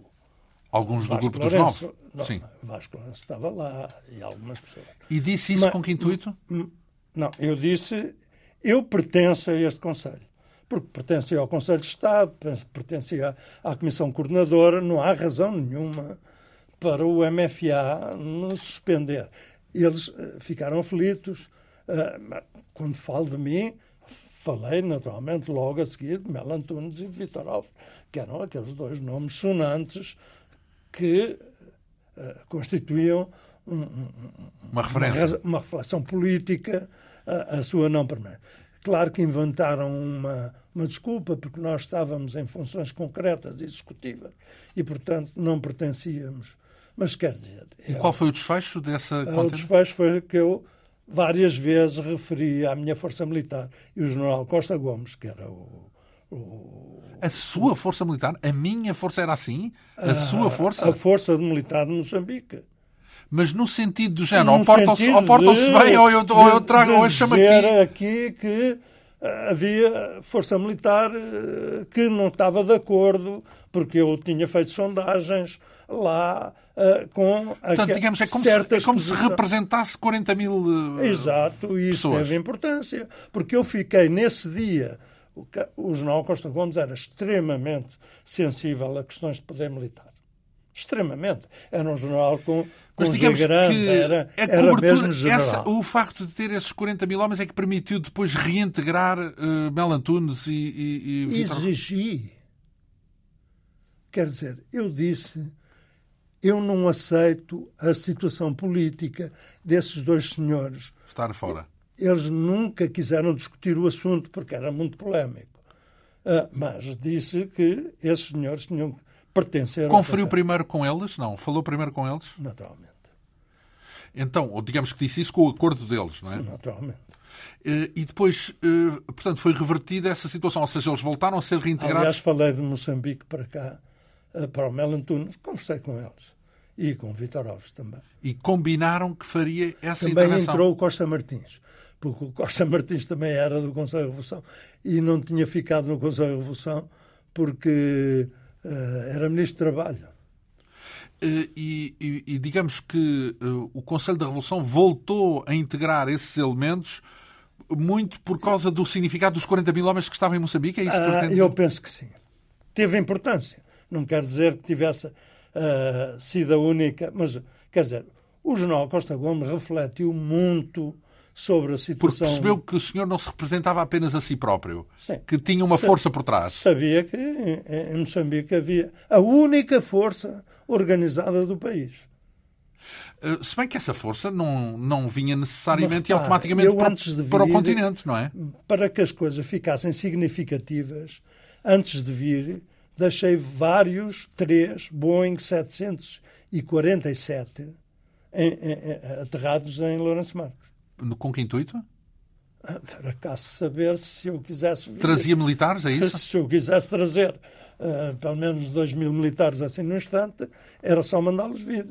Alguns do grupo Lourenço, dos nove? Não, Sim. Vasco Lourenço estava lá e algumas pessoas. E disse isso Mas, com que intuito? Não, eu disse, eu pertenço a este Conselho. Porque pertencia ao Conselho de Estado, pertencia à Comissão Coordenadora, não há razão nenhuma para o MFA nos suspender. Eles uh, ficaram aflitos. Uh, quando falo de mim, falei naturalmente logo a seguir de Mel Antunes e de Vitor Alves, que eram aqueles dois nomes sonantes que uh, constituíam um, um, uma referência, uma, reflexão política a, a sua não permanente. Claro que inventaram uma, uma desculpa, porque nós estávamos em funções concretas e executivas e, portanto, não pertencíamos. Mas quer dizer. E qual foi o desfecho dessa contenda? O desfecho foi que eu várias vezes referi à minha força militar e o general Costa Gomes, que era o. o a sua força militar? A minha força era assim? A, a sua força? A força militar de Moçambique. Mas no sentido do género, ou portam-se portam bem, ou eu, ou eu trago, ou eu chamo aqui. aqui que eh, havia força militar eh, que não estava de acordo, porque eu tinha feito sondagens lá uh, com Portanto, digamos, é como, se, é como se representasse 40 mil uh, Exato, e isso pessoas. teve importância, porque eu fiquei nesse dia. O, o jornal Costa Gomes era extremamente sensível a questões de poder militar. Extremamente. Era um jornal com, com Mas digamos grande, que era, era mesmo general. Essa, o facto de ter esses 40 mil homens é que permitiu depois reintegrar uh, Mel Antunes e, e, e Exigi. Quer dizer, eu disse eu não aceito a situação política desses dois senhores. Estar fora. Eles nunca quiseram discutir o assunto porque era muito polémico. Uh, mas disse que esses senhores tinham que pertencer. Conferiu primeiro com eles? Não. Falou primeiro com eles? Naturalmente. Então, ou digamos que disse isso com o acordo deles, não é? Sim, naturalmente. Uh, e depois, uh, portanto, foi revertida essa situação, ou seja, eles voltaram a ser reintegrados. Aliás, falei de Moçambique para cá eh, para o Melantunes, conversei com eles. E com o Vitor Alves também. E combinaram que faria essa também intervenção. Também entrou o Costa Martins, porque o Costa Martins também era do Conselho de Revolução e não tinha ficado no Conselho de Revolução porque uh, era Ministro do Trabalho. Uh, e, e, e, digamos que uh, o Conselho da Revolução voltou a integrar esses elementos muito por causa do significado dos 40 mil homens que estavam em Moçambique? É isso que ah, Eu penso que sim. Teve importância. Não quer dizer que tivesse uh, sido a única, mas quer dizer, o jornal Costa Gomes refletiu muito sobre a situação. Porque percebeu que o senhor não se representava apenas a si próprio, Sim. que tinha uma força por trás. Sabia que em Moçambique havia a única força organizada do país. Uh, se bem que essa força não, não vinha necessariamente e automaticamente para, vir, para, o continente, não é? Para que as coisas ficassem significativas, antes de vir, deixei vários, três Boeing 747 em, em, em, aterrados em Lourenço Marcos. Com que intuito? Para cá saber se eu quisesse. Trazia militares, é isso? Se eu quisesse trazer uh, pelo menos 2 mil militares assim no instante, era só mandá-los vir.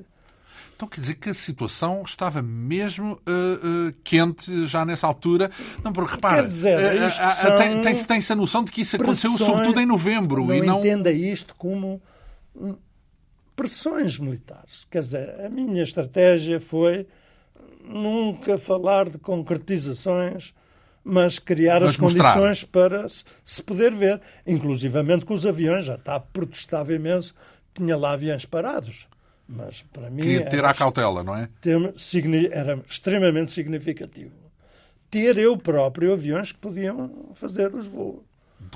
Então quer dizer que a situação estava mesmo uh, uh, quente já nessa altura. Não, porque repara, uh, tem, tem-se tem a noção de que isso aconteceu sobretudo em novembro. Não e não entenda isto como pressões militares. Quer dizer, a minha estratégia foi nunca falar de concretizações, mas criar mas as mostrar. condições para se poder ver. Inclusivamente com os aviões, já está protestava imenso, tinha lá aviões parados. Mas para mim. Queria ter a cautela, não é? Era extremamente significativo. Ter eu próprio aviões que podiam fazer os voos.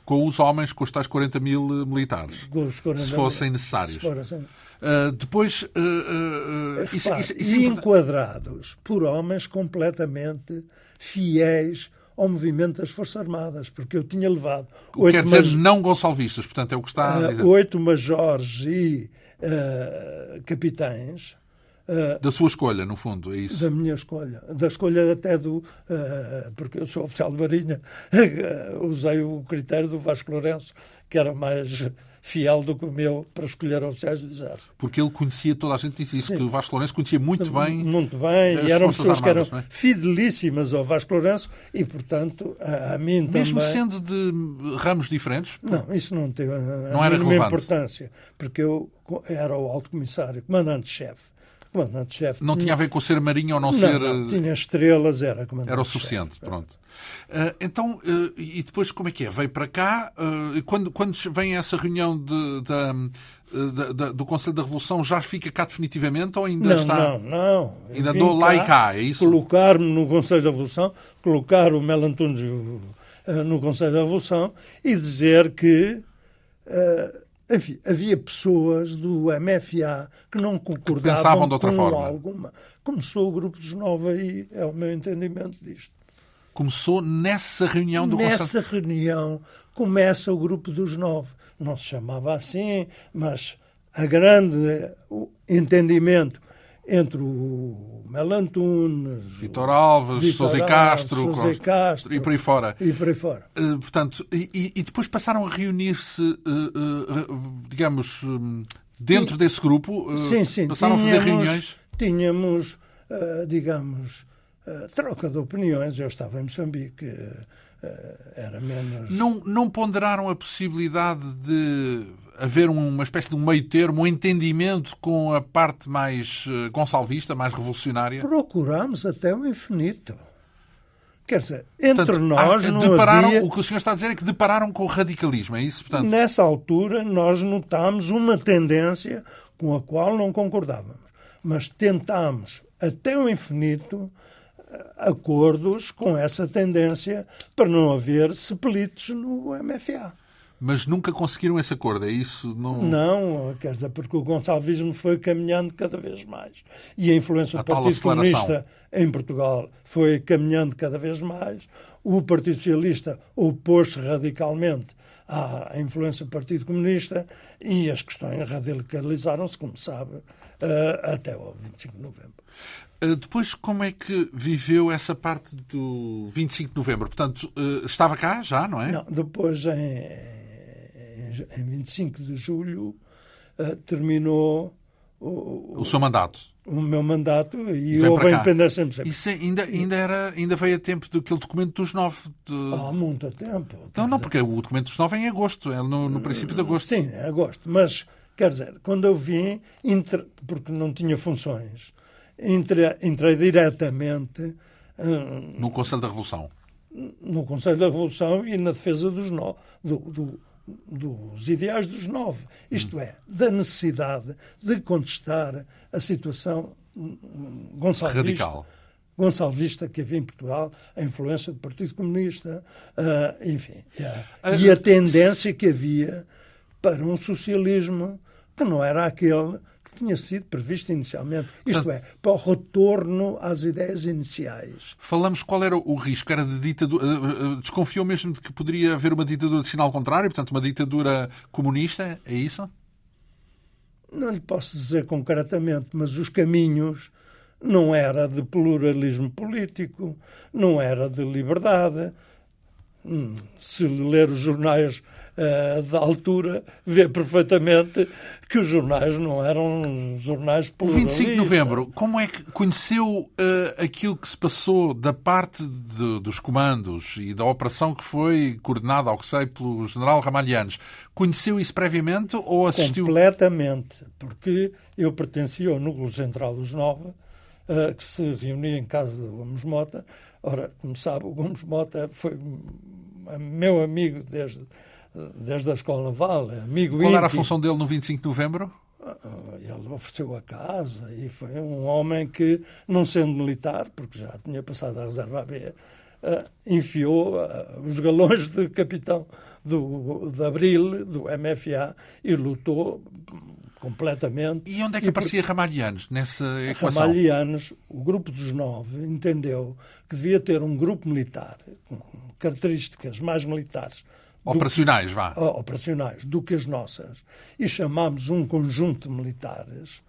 Com os homens, com os tais 40 mil militares. 40 se fossem mil. necessários. Se fossem. Uh, depois. Uh, uh, isso, isso, isso e enquadrados por homens completamente fiéis ao movimento das Forças Armadas, porque eu tinha levado. O quer dizer, não gonçalvistas, portanto, é o que está a dizer. Oito majores e capitães. da sua escolha, no fundo, é isso? Da minha escolha. Da escolha até do. porque eu sou oficial de Marinha, usei o critério do Vasco Lourenço, que era mais fiel do que o meu para escolher oficiais do Exército. Porque ele conhecia, toda a gente disse isso, Sim. que o Vasco Lourenço conhecia muito bem. Muito bem, e eram pessoas armadas, que eram é? fidelíssimas ao Vasco Lourenço e, portanto, a, a mim Mesmo também. sendo de ramos diferentes? Não, isso não teve a, não era relevante. importância, porque eu era o alto comissário, comandante-chefe. Comandante-chefe. Não tinha a ver com ser marinho ou não, não ser. Não, tinha estrelas, era comandante. Era o suficiente, pronto. Uh, então, uh, e depois como é que é? Veio para cá, uh, quando, quando vem essa reunião de, de, de, do Conselho da Revolução, já fica cá definitivamente ou ainda não, está? Não, não. Ainda andou lá e cá, é isso? Colocar-me no Conselho da Revolução, colocar o Mel Antunes no Conselho da Revolução e dizer que. Enfim, havia pessoas do MFA que não concordavam que pensavam de outra com forma. alguma. Começou o grupo dos nove aí, é o meu entendimento disto. Começou nessa reunião do Nessa Conselho... reunião começa o grupo dos nove. Não se chamava assim, mas a grande o entendimento entre o Melantunes, Vitor Alves, Vitor Sousa Castro, Sousa Castro e por aí fora. E por aí fora. Uh, portanto, e, e, depois passaram a reunir-se, uh, uh, digamos, dentro desse grupo? sim, sim. Passaram tínhamos, a fazer reuniões? Tínhamos, digamos, troca de opiniões. Eu estava em Moçambique, era menos. Não, não ponderaram a possibilidade de haver uma espécie de um meio termo, um entendimento com a parte mais uh, gonçalvista, mais revolucionária? Procuramos até o infinito. Quer dizer, entre Portanto, nós não depararam, havia... O que o senhor está a dizer é que depararam com o radicalismo, é isso? Portanto... Nessa altura, nós notámos uma tendência com a qual não concordávamos. Mas tentámos, até o infinito, acordos com essa tendência para não haver sepelitos no MFA. Mas nunca conseguiram esse acordo, é isso? Não, não quer dizer, porque o gonçalvismo foi caminhando cada vez mais. E a influência do Partido Comunista em Portugal foi caminhando cada vez mais. O Partido Socialista opôs-se radicalmente à influência do Partido Comunista e as questões radicalizaram-se, como sabe, eh, até o 25 de novembro. Eh, depois, como é que viveu essa parte do 25 de novembro? Portanto, eh, estava cá já, não é? Não, depois, em, em 25 de julho, eh, terminou o, o seu mandato. O meu mandato e, e houve a independência de Isso ainda, ainda, era, ainda veio a tempo daquele documento dos nove. De... Há muito tempo. Não, não, porque o documento dos nove é em agosto, é no, no princípio de agosto. Sim, é agosto. Mas, quer dizer, quando eu vim, porque não tinha funções, entrei, entrei diretamente. Uh, no Conselho da Revolução. No Conselho da Revolução e na defesa dos, no, do, do, dos ideais dos nove. Isto hum. é, da necessidade de contestar a situação gonçalvista. Radical. Gonçalvista que havia em Portugal, a influência do Partido Comunista, uh, enfim. Yeah. E a tendência que havia para um socialismo que não era aquele que tinha sido previsto inicialmente. Isto é, para o retorno às ideias iniciais. Falamos qual era o risco? Era de ditadura. Eh, desconfiou mesmo de que poderia haver uma ditadura de sinal contrário, portanto, uma ditadura comunista? É isso? Não lhe posso dizer concretamente, mas os caminhos não era de pluralismo político, não era de liberdade. Hum, se ler os jornais uh, da altura, vê perfeitamente que os jornais não eram jornais pluralistas. 25 de novembro, como é que conheceu uh, aquilo que se passou da parte de, dos comandos e da operação que foi coordenada, ao que sei, pelo general Ramalhianes? Conheceu isso previamente ou assistiu? Completamente, porque eu pertencia ao núcleo central dos Nove, uh, que se reunia em casa de Gomes Mota. Ora, como sabe, o Gomes Mota foi meu amigo desde desde a escola naval, é amigo Qual era a função dele no 25 de novembro? Ah, ele ofereceu a casa e foi um homem que, não sendo militar, porque já tinha passado a reserva AB, uh, enfiou uh, os galões de capitão do, de Abril, do MFA, e lutou completamente. E onde é que e aparecia por... Ramalhianos nessa equação? Ramalhianos, o grupo dos nove, entendeu que devia ter um grupo militar com características mais militares Operacionais, que, vá. Operacionais, do que as nossas. E chamámos um conjunto de militares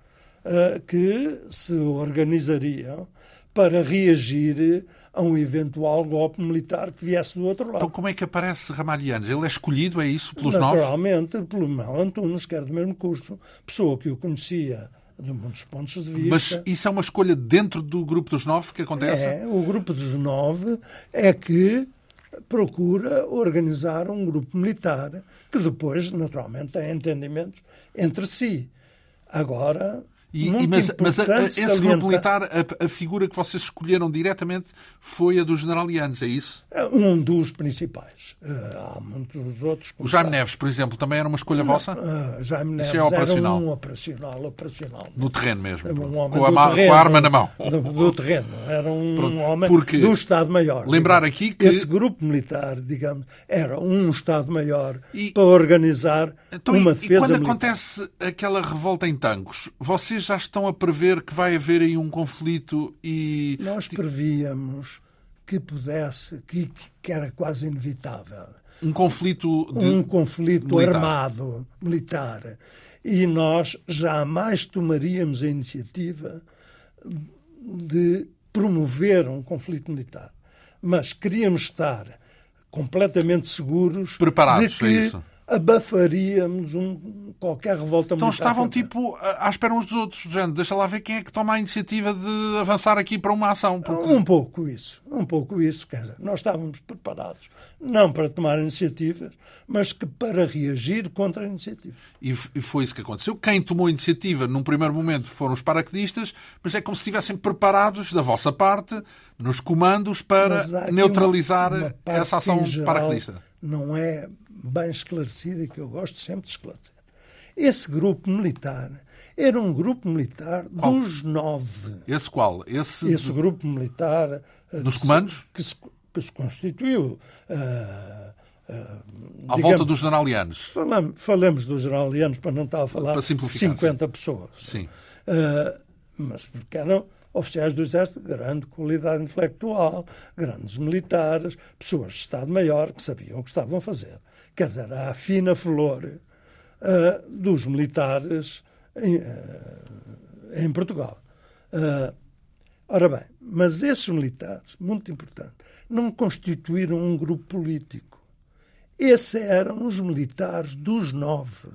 uh, que se organizariam para reagir a um eventual golpe militar que viesse do outro lado. Então como é que aparece Ramalhianos? Ele é escolhido, é isso, pelos novos? Naturalmente, pelo Mão Antunes, que era do mesmo curso, pessoa que eu conhecia de muitos pontos de vista. Mas isso é uma escolha dentro do grupo dos nove que acontece? É, o grupo dos nove é que procura organizar um grupo militar que depois, naturalmente, tem entendimentos entre si. Agora, e, e, mas, mas a, a, esse grupo militar, a, a, figura que vocês escolheram diretamente foi a do general Yanes, é isso? É um dos principais. Uh, há muitos outros. O Jaime Neves, por exemplo, também era uma escolha Não, vossa? Uh, Jaime Neves isso é operacional. era um operacional, operacional. No terreno mesmo? Um homem com, a, terreno, com a arma na mão? Do, do terreno. Era um Pronto, homem porque do Estado-Maior. Lembrar digamos. aqui que... Esse grupo militar, digamos, era um Estado-Maior para organizar então, uma defesa E quando militar. acontece aquela revolta em Tangos, vocês já estão a prever que vai haver aí um conflito e. Nós prevíamos que pudesse, que, que era quase inevitável. Um conflito de... Um conflito militar. armado, militar. E nós jamais tomaríamos a iniciativa de promover um conflito militar. Mas queríamos estar completamente seguros Preparados de que é isso abafaríamos um, qualquer revolta então militar. Então estavam tipo à espera uns dos outros, gente, deixa lá ver quem é que toma a iniciativa de avançar aqui para uma ação. Porque... Um pouco isso, um pouco isso, quer dizer, nós estávamos preparados, não para tomar iniciativas, mas que para reagir contra a iniciativa. E foi isso que aconteceu. Quem tomou a iniciativa num primeiro momento foram os paraquedistas, mas é como se estivessem preparados da vossa parte, nos comandos, para neutralizar uma, uma essa ação paraquedista. Não é bem esclarecida e que eu gosto sempre de esclarecer. Esse grupo militar era um grupo militar qual? dos nove. Esse qual? Esse, Esse grupo militar. Eh, dos comandos? Que se, que se constituiu. Uh, uh, à volta dos generalianos. Falamos, falamos dos generalianos para não estar a falar de 50 pessoas. Sim. Uh, mas porque eram oficiais do Exército de grande qualidade intelectual, grandes militares, pessoas de Estado-Maior que sabiam o que estavam a fazer quer dizer, a fina flor uh, dos militares em, uh, em Portugal. Uh, ora bem, mas esses militares, muito importante, não constituíram um grupo político. Esses eram os militares dos nove.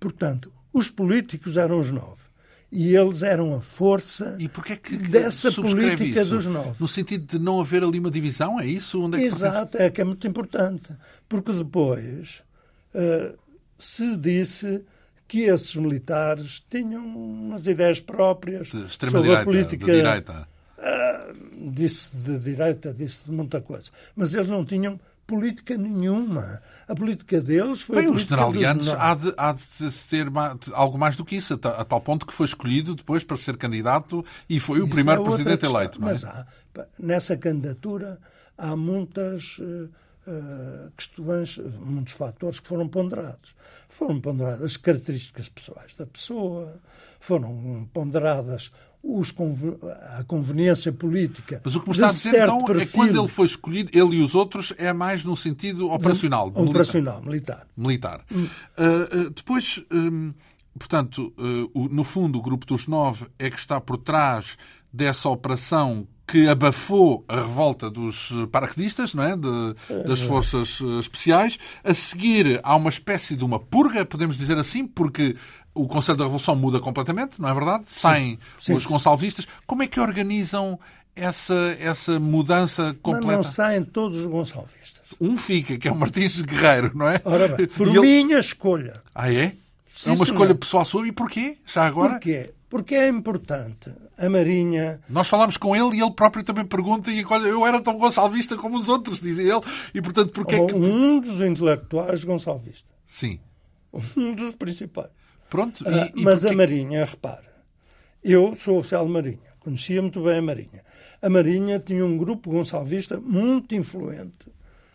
Portanto, os políticos eram os nove e eles eram a força e é que dessa política isso? dos nove. No sentido de não haver ali uma divisão, é isso? Onde é que Exato, é que é muito importante, porque depois uh, se disse que esses militares tinham umas ideias próprias sobre a política. De direita. Uh, disse de direita, disse de muita coisa. Mas eles não tinham política nenhuma. A política deles foi Bem, a política os generalianos há de, há de ser algo mais do que isso, a, tal ponto que foi escolhido depois para ser candidato e foi isso o primeiro é presidente eleito. Mas há, nessa candidatura há muitas uh, questões, muitos fatores que foram ponderados. Foram ponderadas as características pessoais da pessoa, foram ponderadas os, a conveniência política. Mas o que me está a dizer então perfil, é que quando ele foi escolhido, ele e os outros, é mais no sentido operacional. De, operacional, militar. Militar. militar. Uh, uh, depois, um, portanto, uh, no fundo, o grupo dos nove é que está por trás dessa operação que abafou a revolta dos paraquedistas, não é? De, das forças especiais. A seguir, há uma espécie de uma purga, podemos dizer assim, porque o Conselho da Revolução muda completamente, não é verdade? Saem os Gonçalvistas. Como é que organizam essa, essa mudança completa? Mas não saem todos os Gonçalvistas. Um fica, que é o Martins Guerreiro, não é? Ora bem, por e minha ele... escolha. Ah, é? Sim, é uma senhor. escolha pessoal sua. E porquê? Já agora? Porquê? Porque é importante a Marinha. Nós falámos com ele e ele próprio também pergunta: e olha, eu era tão gonçalvista como os outros, dizia ele, e portanto, porquê é que. Um dos intelectuais gonçalvistas. Sim. Um dos principais. Pronto. E, ah, e mas porque... a Marinha, repara, eu sou oficial de Marinha, conhecia muito bem a Marinha. A Marinha tinha um grupo gonçalvista muito influente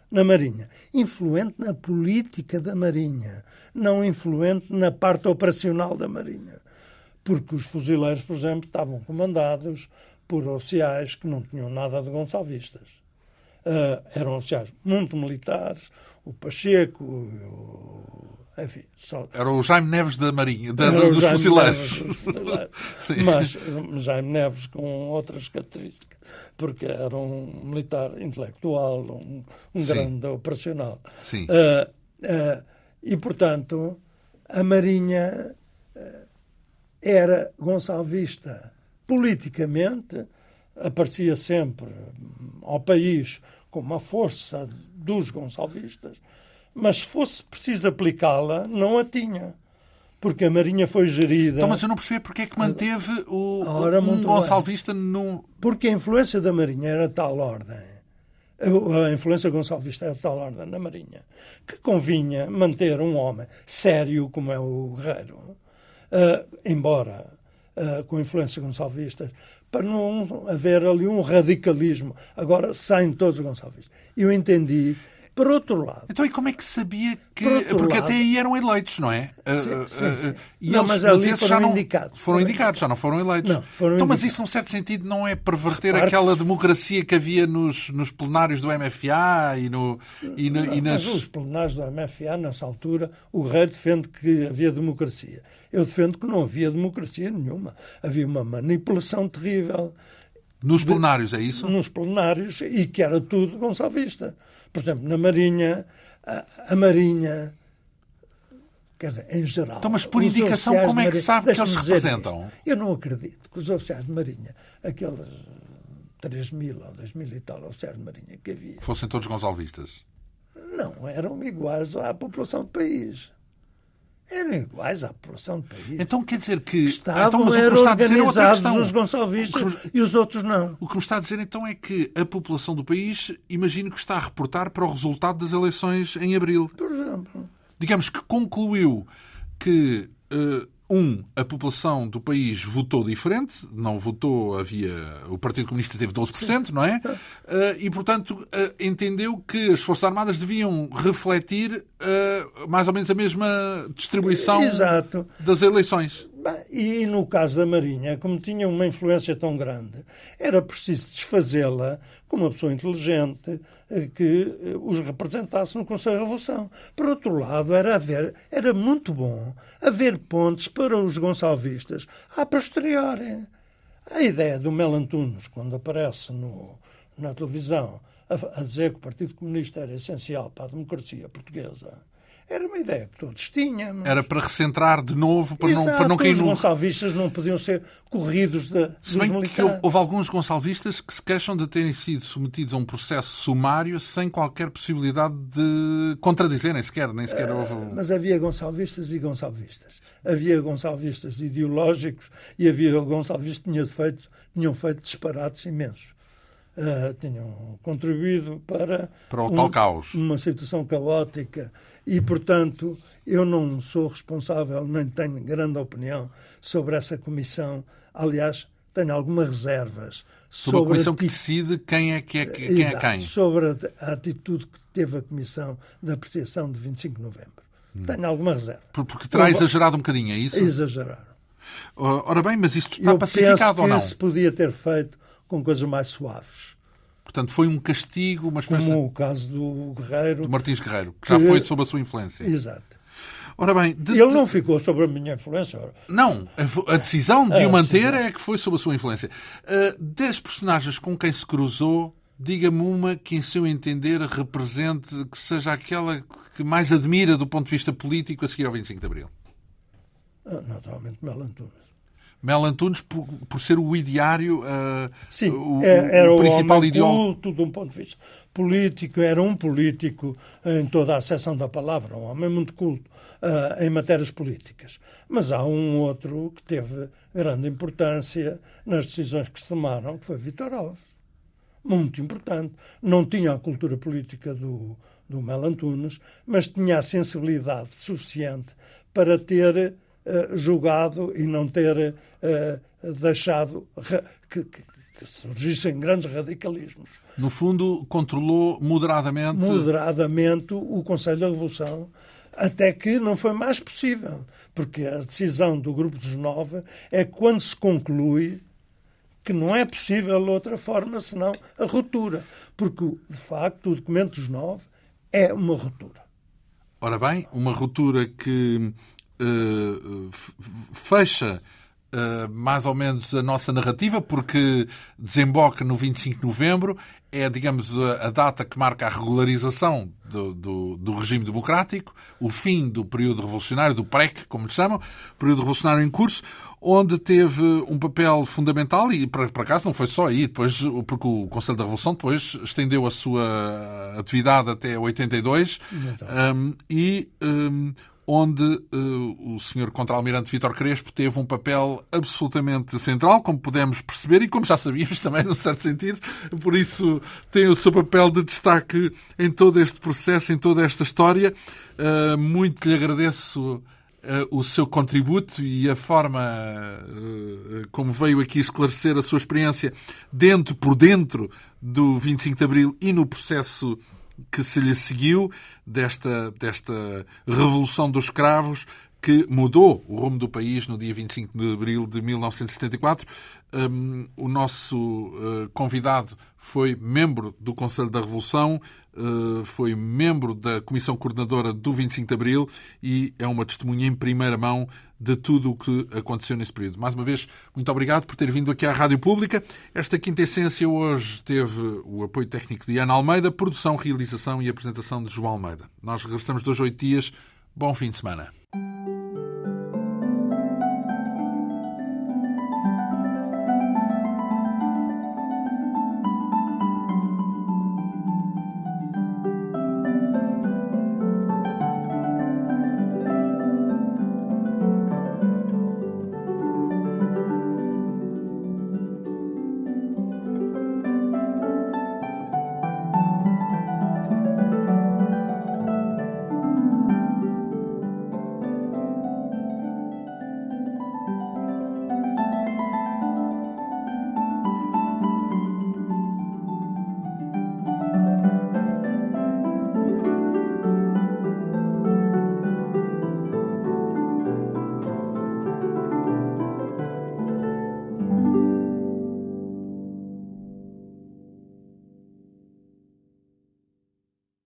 na Marinha. Influente na política da Marinha, não influente na parte operacional da Marinha. Porque os fuzileiros, por exemplo, estavam comandados por oficiais que não tinham nada de gonçalvistas. Uh, eram oficiais muito militares, o Pacheco, o enfim, só... Era o Jaime Neves da Marinha, da, dos fuzileiros. Mas Jaime Neves com outras características, porque era um militar intelectual, um, um grande operacional. Sim. Uh, uh, e, portanto, a Marinha era gonçalvista politicamente, aparecia sempre ao país com uma força dos gonçalvistas, mas se fosse preciso aplicá-la, não a tinha. Porque a Marinha foi gerida. Então, mas eu não percebi porque é que manteve o, Ora, um Gonçalvista no. Porque a influência da Marinha era tal ordem. A influência gonçalvista era tal ordem na Marinha que convinha manter um homem sério como é o Guerreiro, uh, embora uh, com influência gonçalvista, para não haver ali um radicalismo. Agora saem todos os gonçalvistas. Eu entendi por outro lado. Então, e como é que sabia que. Porque lado, até aí eram eleitos, não é? Sim, sim, sim. E não, eles, mas ali foram já não, indicados. Foram indicados, já não foram eleitos. Não, foram então, mas isso, num certo sentido, não é perverter aquela democracia que havia nos, nos plenários do MFA e, no, e, no, não, e nas. Mas os plenários do MFA, nessa altura, o rei defende que havia democracia. Eu defendo que não havia democracia nenhuma. Havia uma manipulação terrível. Nos plenários, é isso? Nos plenários, e que era tudo Gonçalvista. Por exemplo, na Marinha, a, a Marinha, quer dizer, em geral. Então, mas por indicação, como é que sabe que eles se representam? Isso. Eu não acredito que os oficiais de Marinha, aqueles 3 mil ou 2 mil e tal oficiais de Marinha que havia. Fossem todos gonçalvistas? Não, eram iguais à população do país eram iguais à população do país. Então quer dizer que estavam então, mas o que está a dizer é outra questão. os gonçalvistas que, e os outros não. O que me está a dizer então é que a população do país, imagino que está a reportar para o resultado das eleições em abril. Por exemplo. Digamos que concluiu que uh, um, a população do país votou diferente, não votou, havia. O Partido Comunista teve 12%, não é? Uh, e, portanto, uh, entendeu que as Forças Armadas deviam refletir uh, mais ou menos a mesma distribuição Exato. das eleições. E no caso da Marinha, como tinha uma influência tão grande, era preciso desfazê-la com uma pessoa inteligente eh, que eh, os representasse no Conselho de Revolução. Por outro lado, era, haver, era muito bom haver pontes para os gonçalvistas a posteriori. A ideia do Mel Antunes, quando aparece no, na televisão, a, a dizer que o Partido Comunista era essencial para a democracia portuguesa, era uma ideia que todos tínhamos. Era para recentrar de novo, para Exato, não, para não cair no... Os gonçalvistas não podiam ser corridos de, se bem que houve, houve, alguns gonçalvistas que se queixam de terem sido submetidos a um processo sumário sem qualquer possibilidade de contradizer, nem sequer, nem sequer houve... Uh, mas havia gonçalvistas e gonçalvistas. Havia gonçalvistas ideológicos e havia gonçalvistas que tinham feito, tinham feito disparates imensos. Uh, tinham contribuído para, para o um, tal caos. uma situação caótica e, portanto, eu não sou responsável, nem tenho grande opinião sobre essa comissão. Aliás, tenho algumas reservas sobre, sobre a comissão que decide quem é, que é, quem é Exato, é quem. Sobre a, atitude que teve a comissão de apreciação de 25 de novembro. Hum. Tenho alguma reserva. Porque terá exagerado um bocadinho, é isso? Exageraram. Ora bem, mas isto está Eu pacificado ou não? se podia ter feito com coisas mais suaves. Portanto, foi um castigo, uma espécie... Como o caso do Guerreiro. Do Martins Guerreiro, que, que já foi sob a sua influência. Exato. Ora bem, de, ele não ficou sob a minha influência. Não, a, decisão de o manter é que foi sob a sua influência. Uh, das personagens com quem se cruzou, diga-me uma que, em seu entender, represente, que seja aquela que mais admira do ponto de vista político a seguir ao 25 de Abril. Ah, naturalmente, Mel Antunes. Mel Antunes, por, por ser o ideário, uh, Sim, o, é, era o principal ideólogo. culto de um ponto de vista político, era um político em toda a acessão da palavra, um homem muito culto uh, em matérias políticas. Mas há um outro que teve grande importância nas decisões que se tomaram, que foi Vitor Alves. Muito importante. Não tinha a cultura política do, do Mel Antunes, mas tinha a sensibilidade suficiente para ter julgado e não ter uh, deixado que, que, surgissem grandes radicalismos. No fundo, controlou moderadamente. Moderadamente o Conselho da Revolução, até que não foi mais possível. Porque a decisão do Grupo dos Nove é quando se conclui que não é possível outra forma senão a ruptura. Porque, de facto, o documento dos Nove é uma ruptura. Ora bem, uma ruptura que fecha uh, mais ou menos a nossa narrativa, porque desemboca no 25 de novembro, é, digamos, a, data que marca a regularização do, do, do, regime democrático, o fim do período revolucionário, do PREC, como lhe chamam, período revolucionário em curso, onde teve um papel fundamental, e por acaso não foi só aí, depois, porque o Conselho da Revolução depois estendeu a sua atividade até 82, um, e um, onde uh, o senhor contra-almirante Vítor Crespo teve um papel absolutamente central, como pudemos perceber e como já sabíamos também, num certo sentido. Por isso, tem o seu papel de destaque em todo este processo, em toda esta história. Uh, muito lhe agradeço uh, o seu contributo e a forma como veio aqui esclarecer a sua experiência dentro, por dentro do 25 de Abril e no processo que se lhe seguiu desta, desta revolução dos escravos que mudou o rumo do país no dia 25 de abril de 1974. Um, o nosso uh, convidado foi membro do Conselho da Revolução, uh, foi membro da Comissão Coordenadora do 25 de abril e é uma testemunha em primeira mão de tudo o que aconteceu nesse período. Mais uma vez, muito obrigado por ter vindo aqui à Rádio Pública. Esta quinta essência hoje teve o apoio técnico de Ana Almeida, produção, realização e apresentação de João Almeida. Nós regressamos dois oito dias. Bom fim de semana.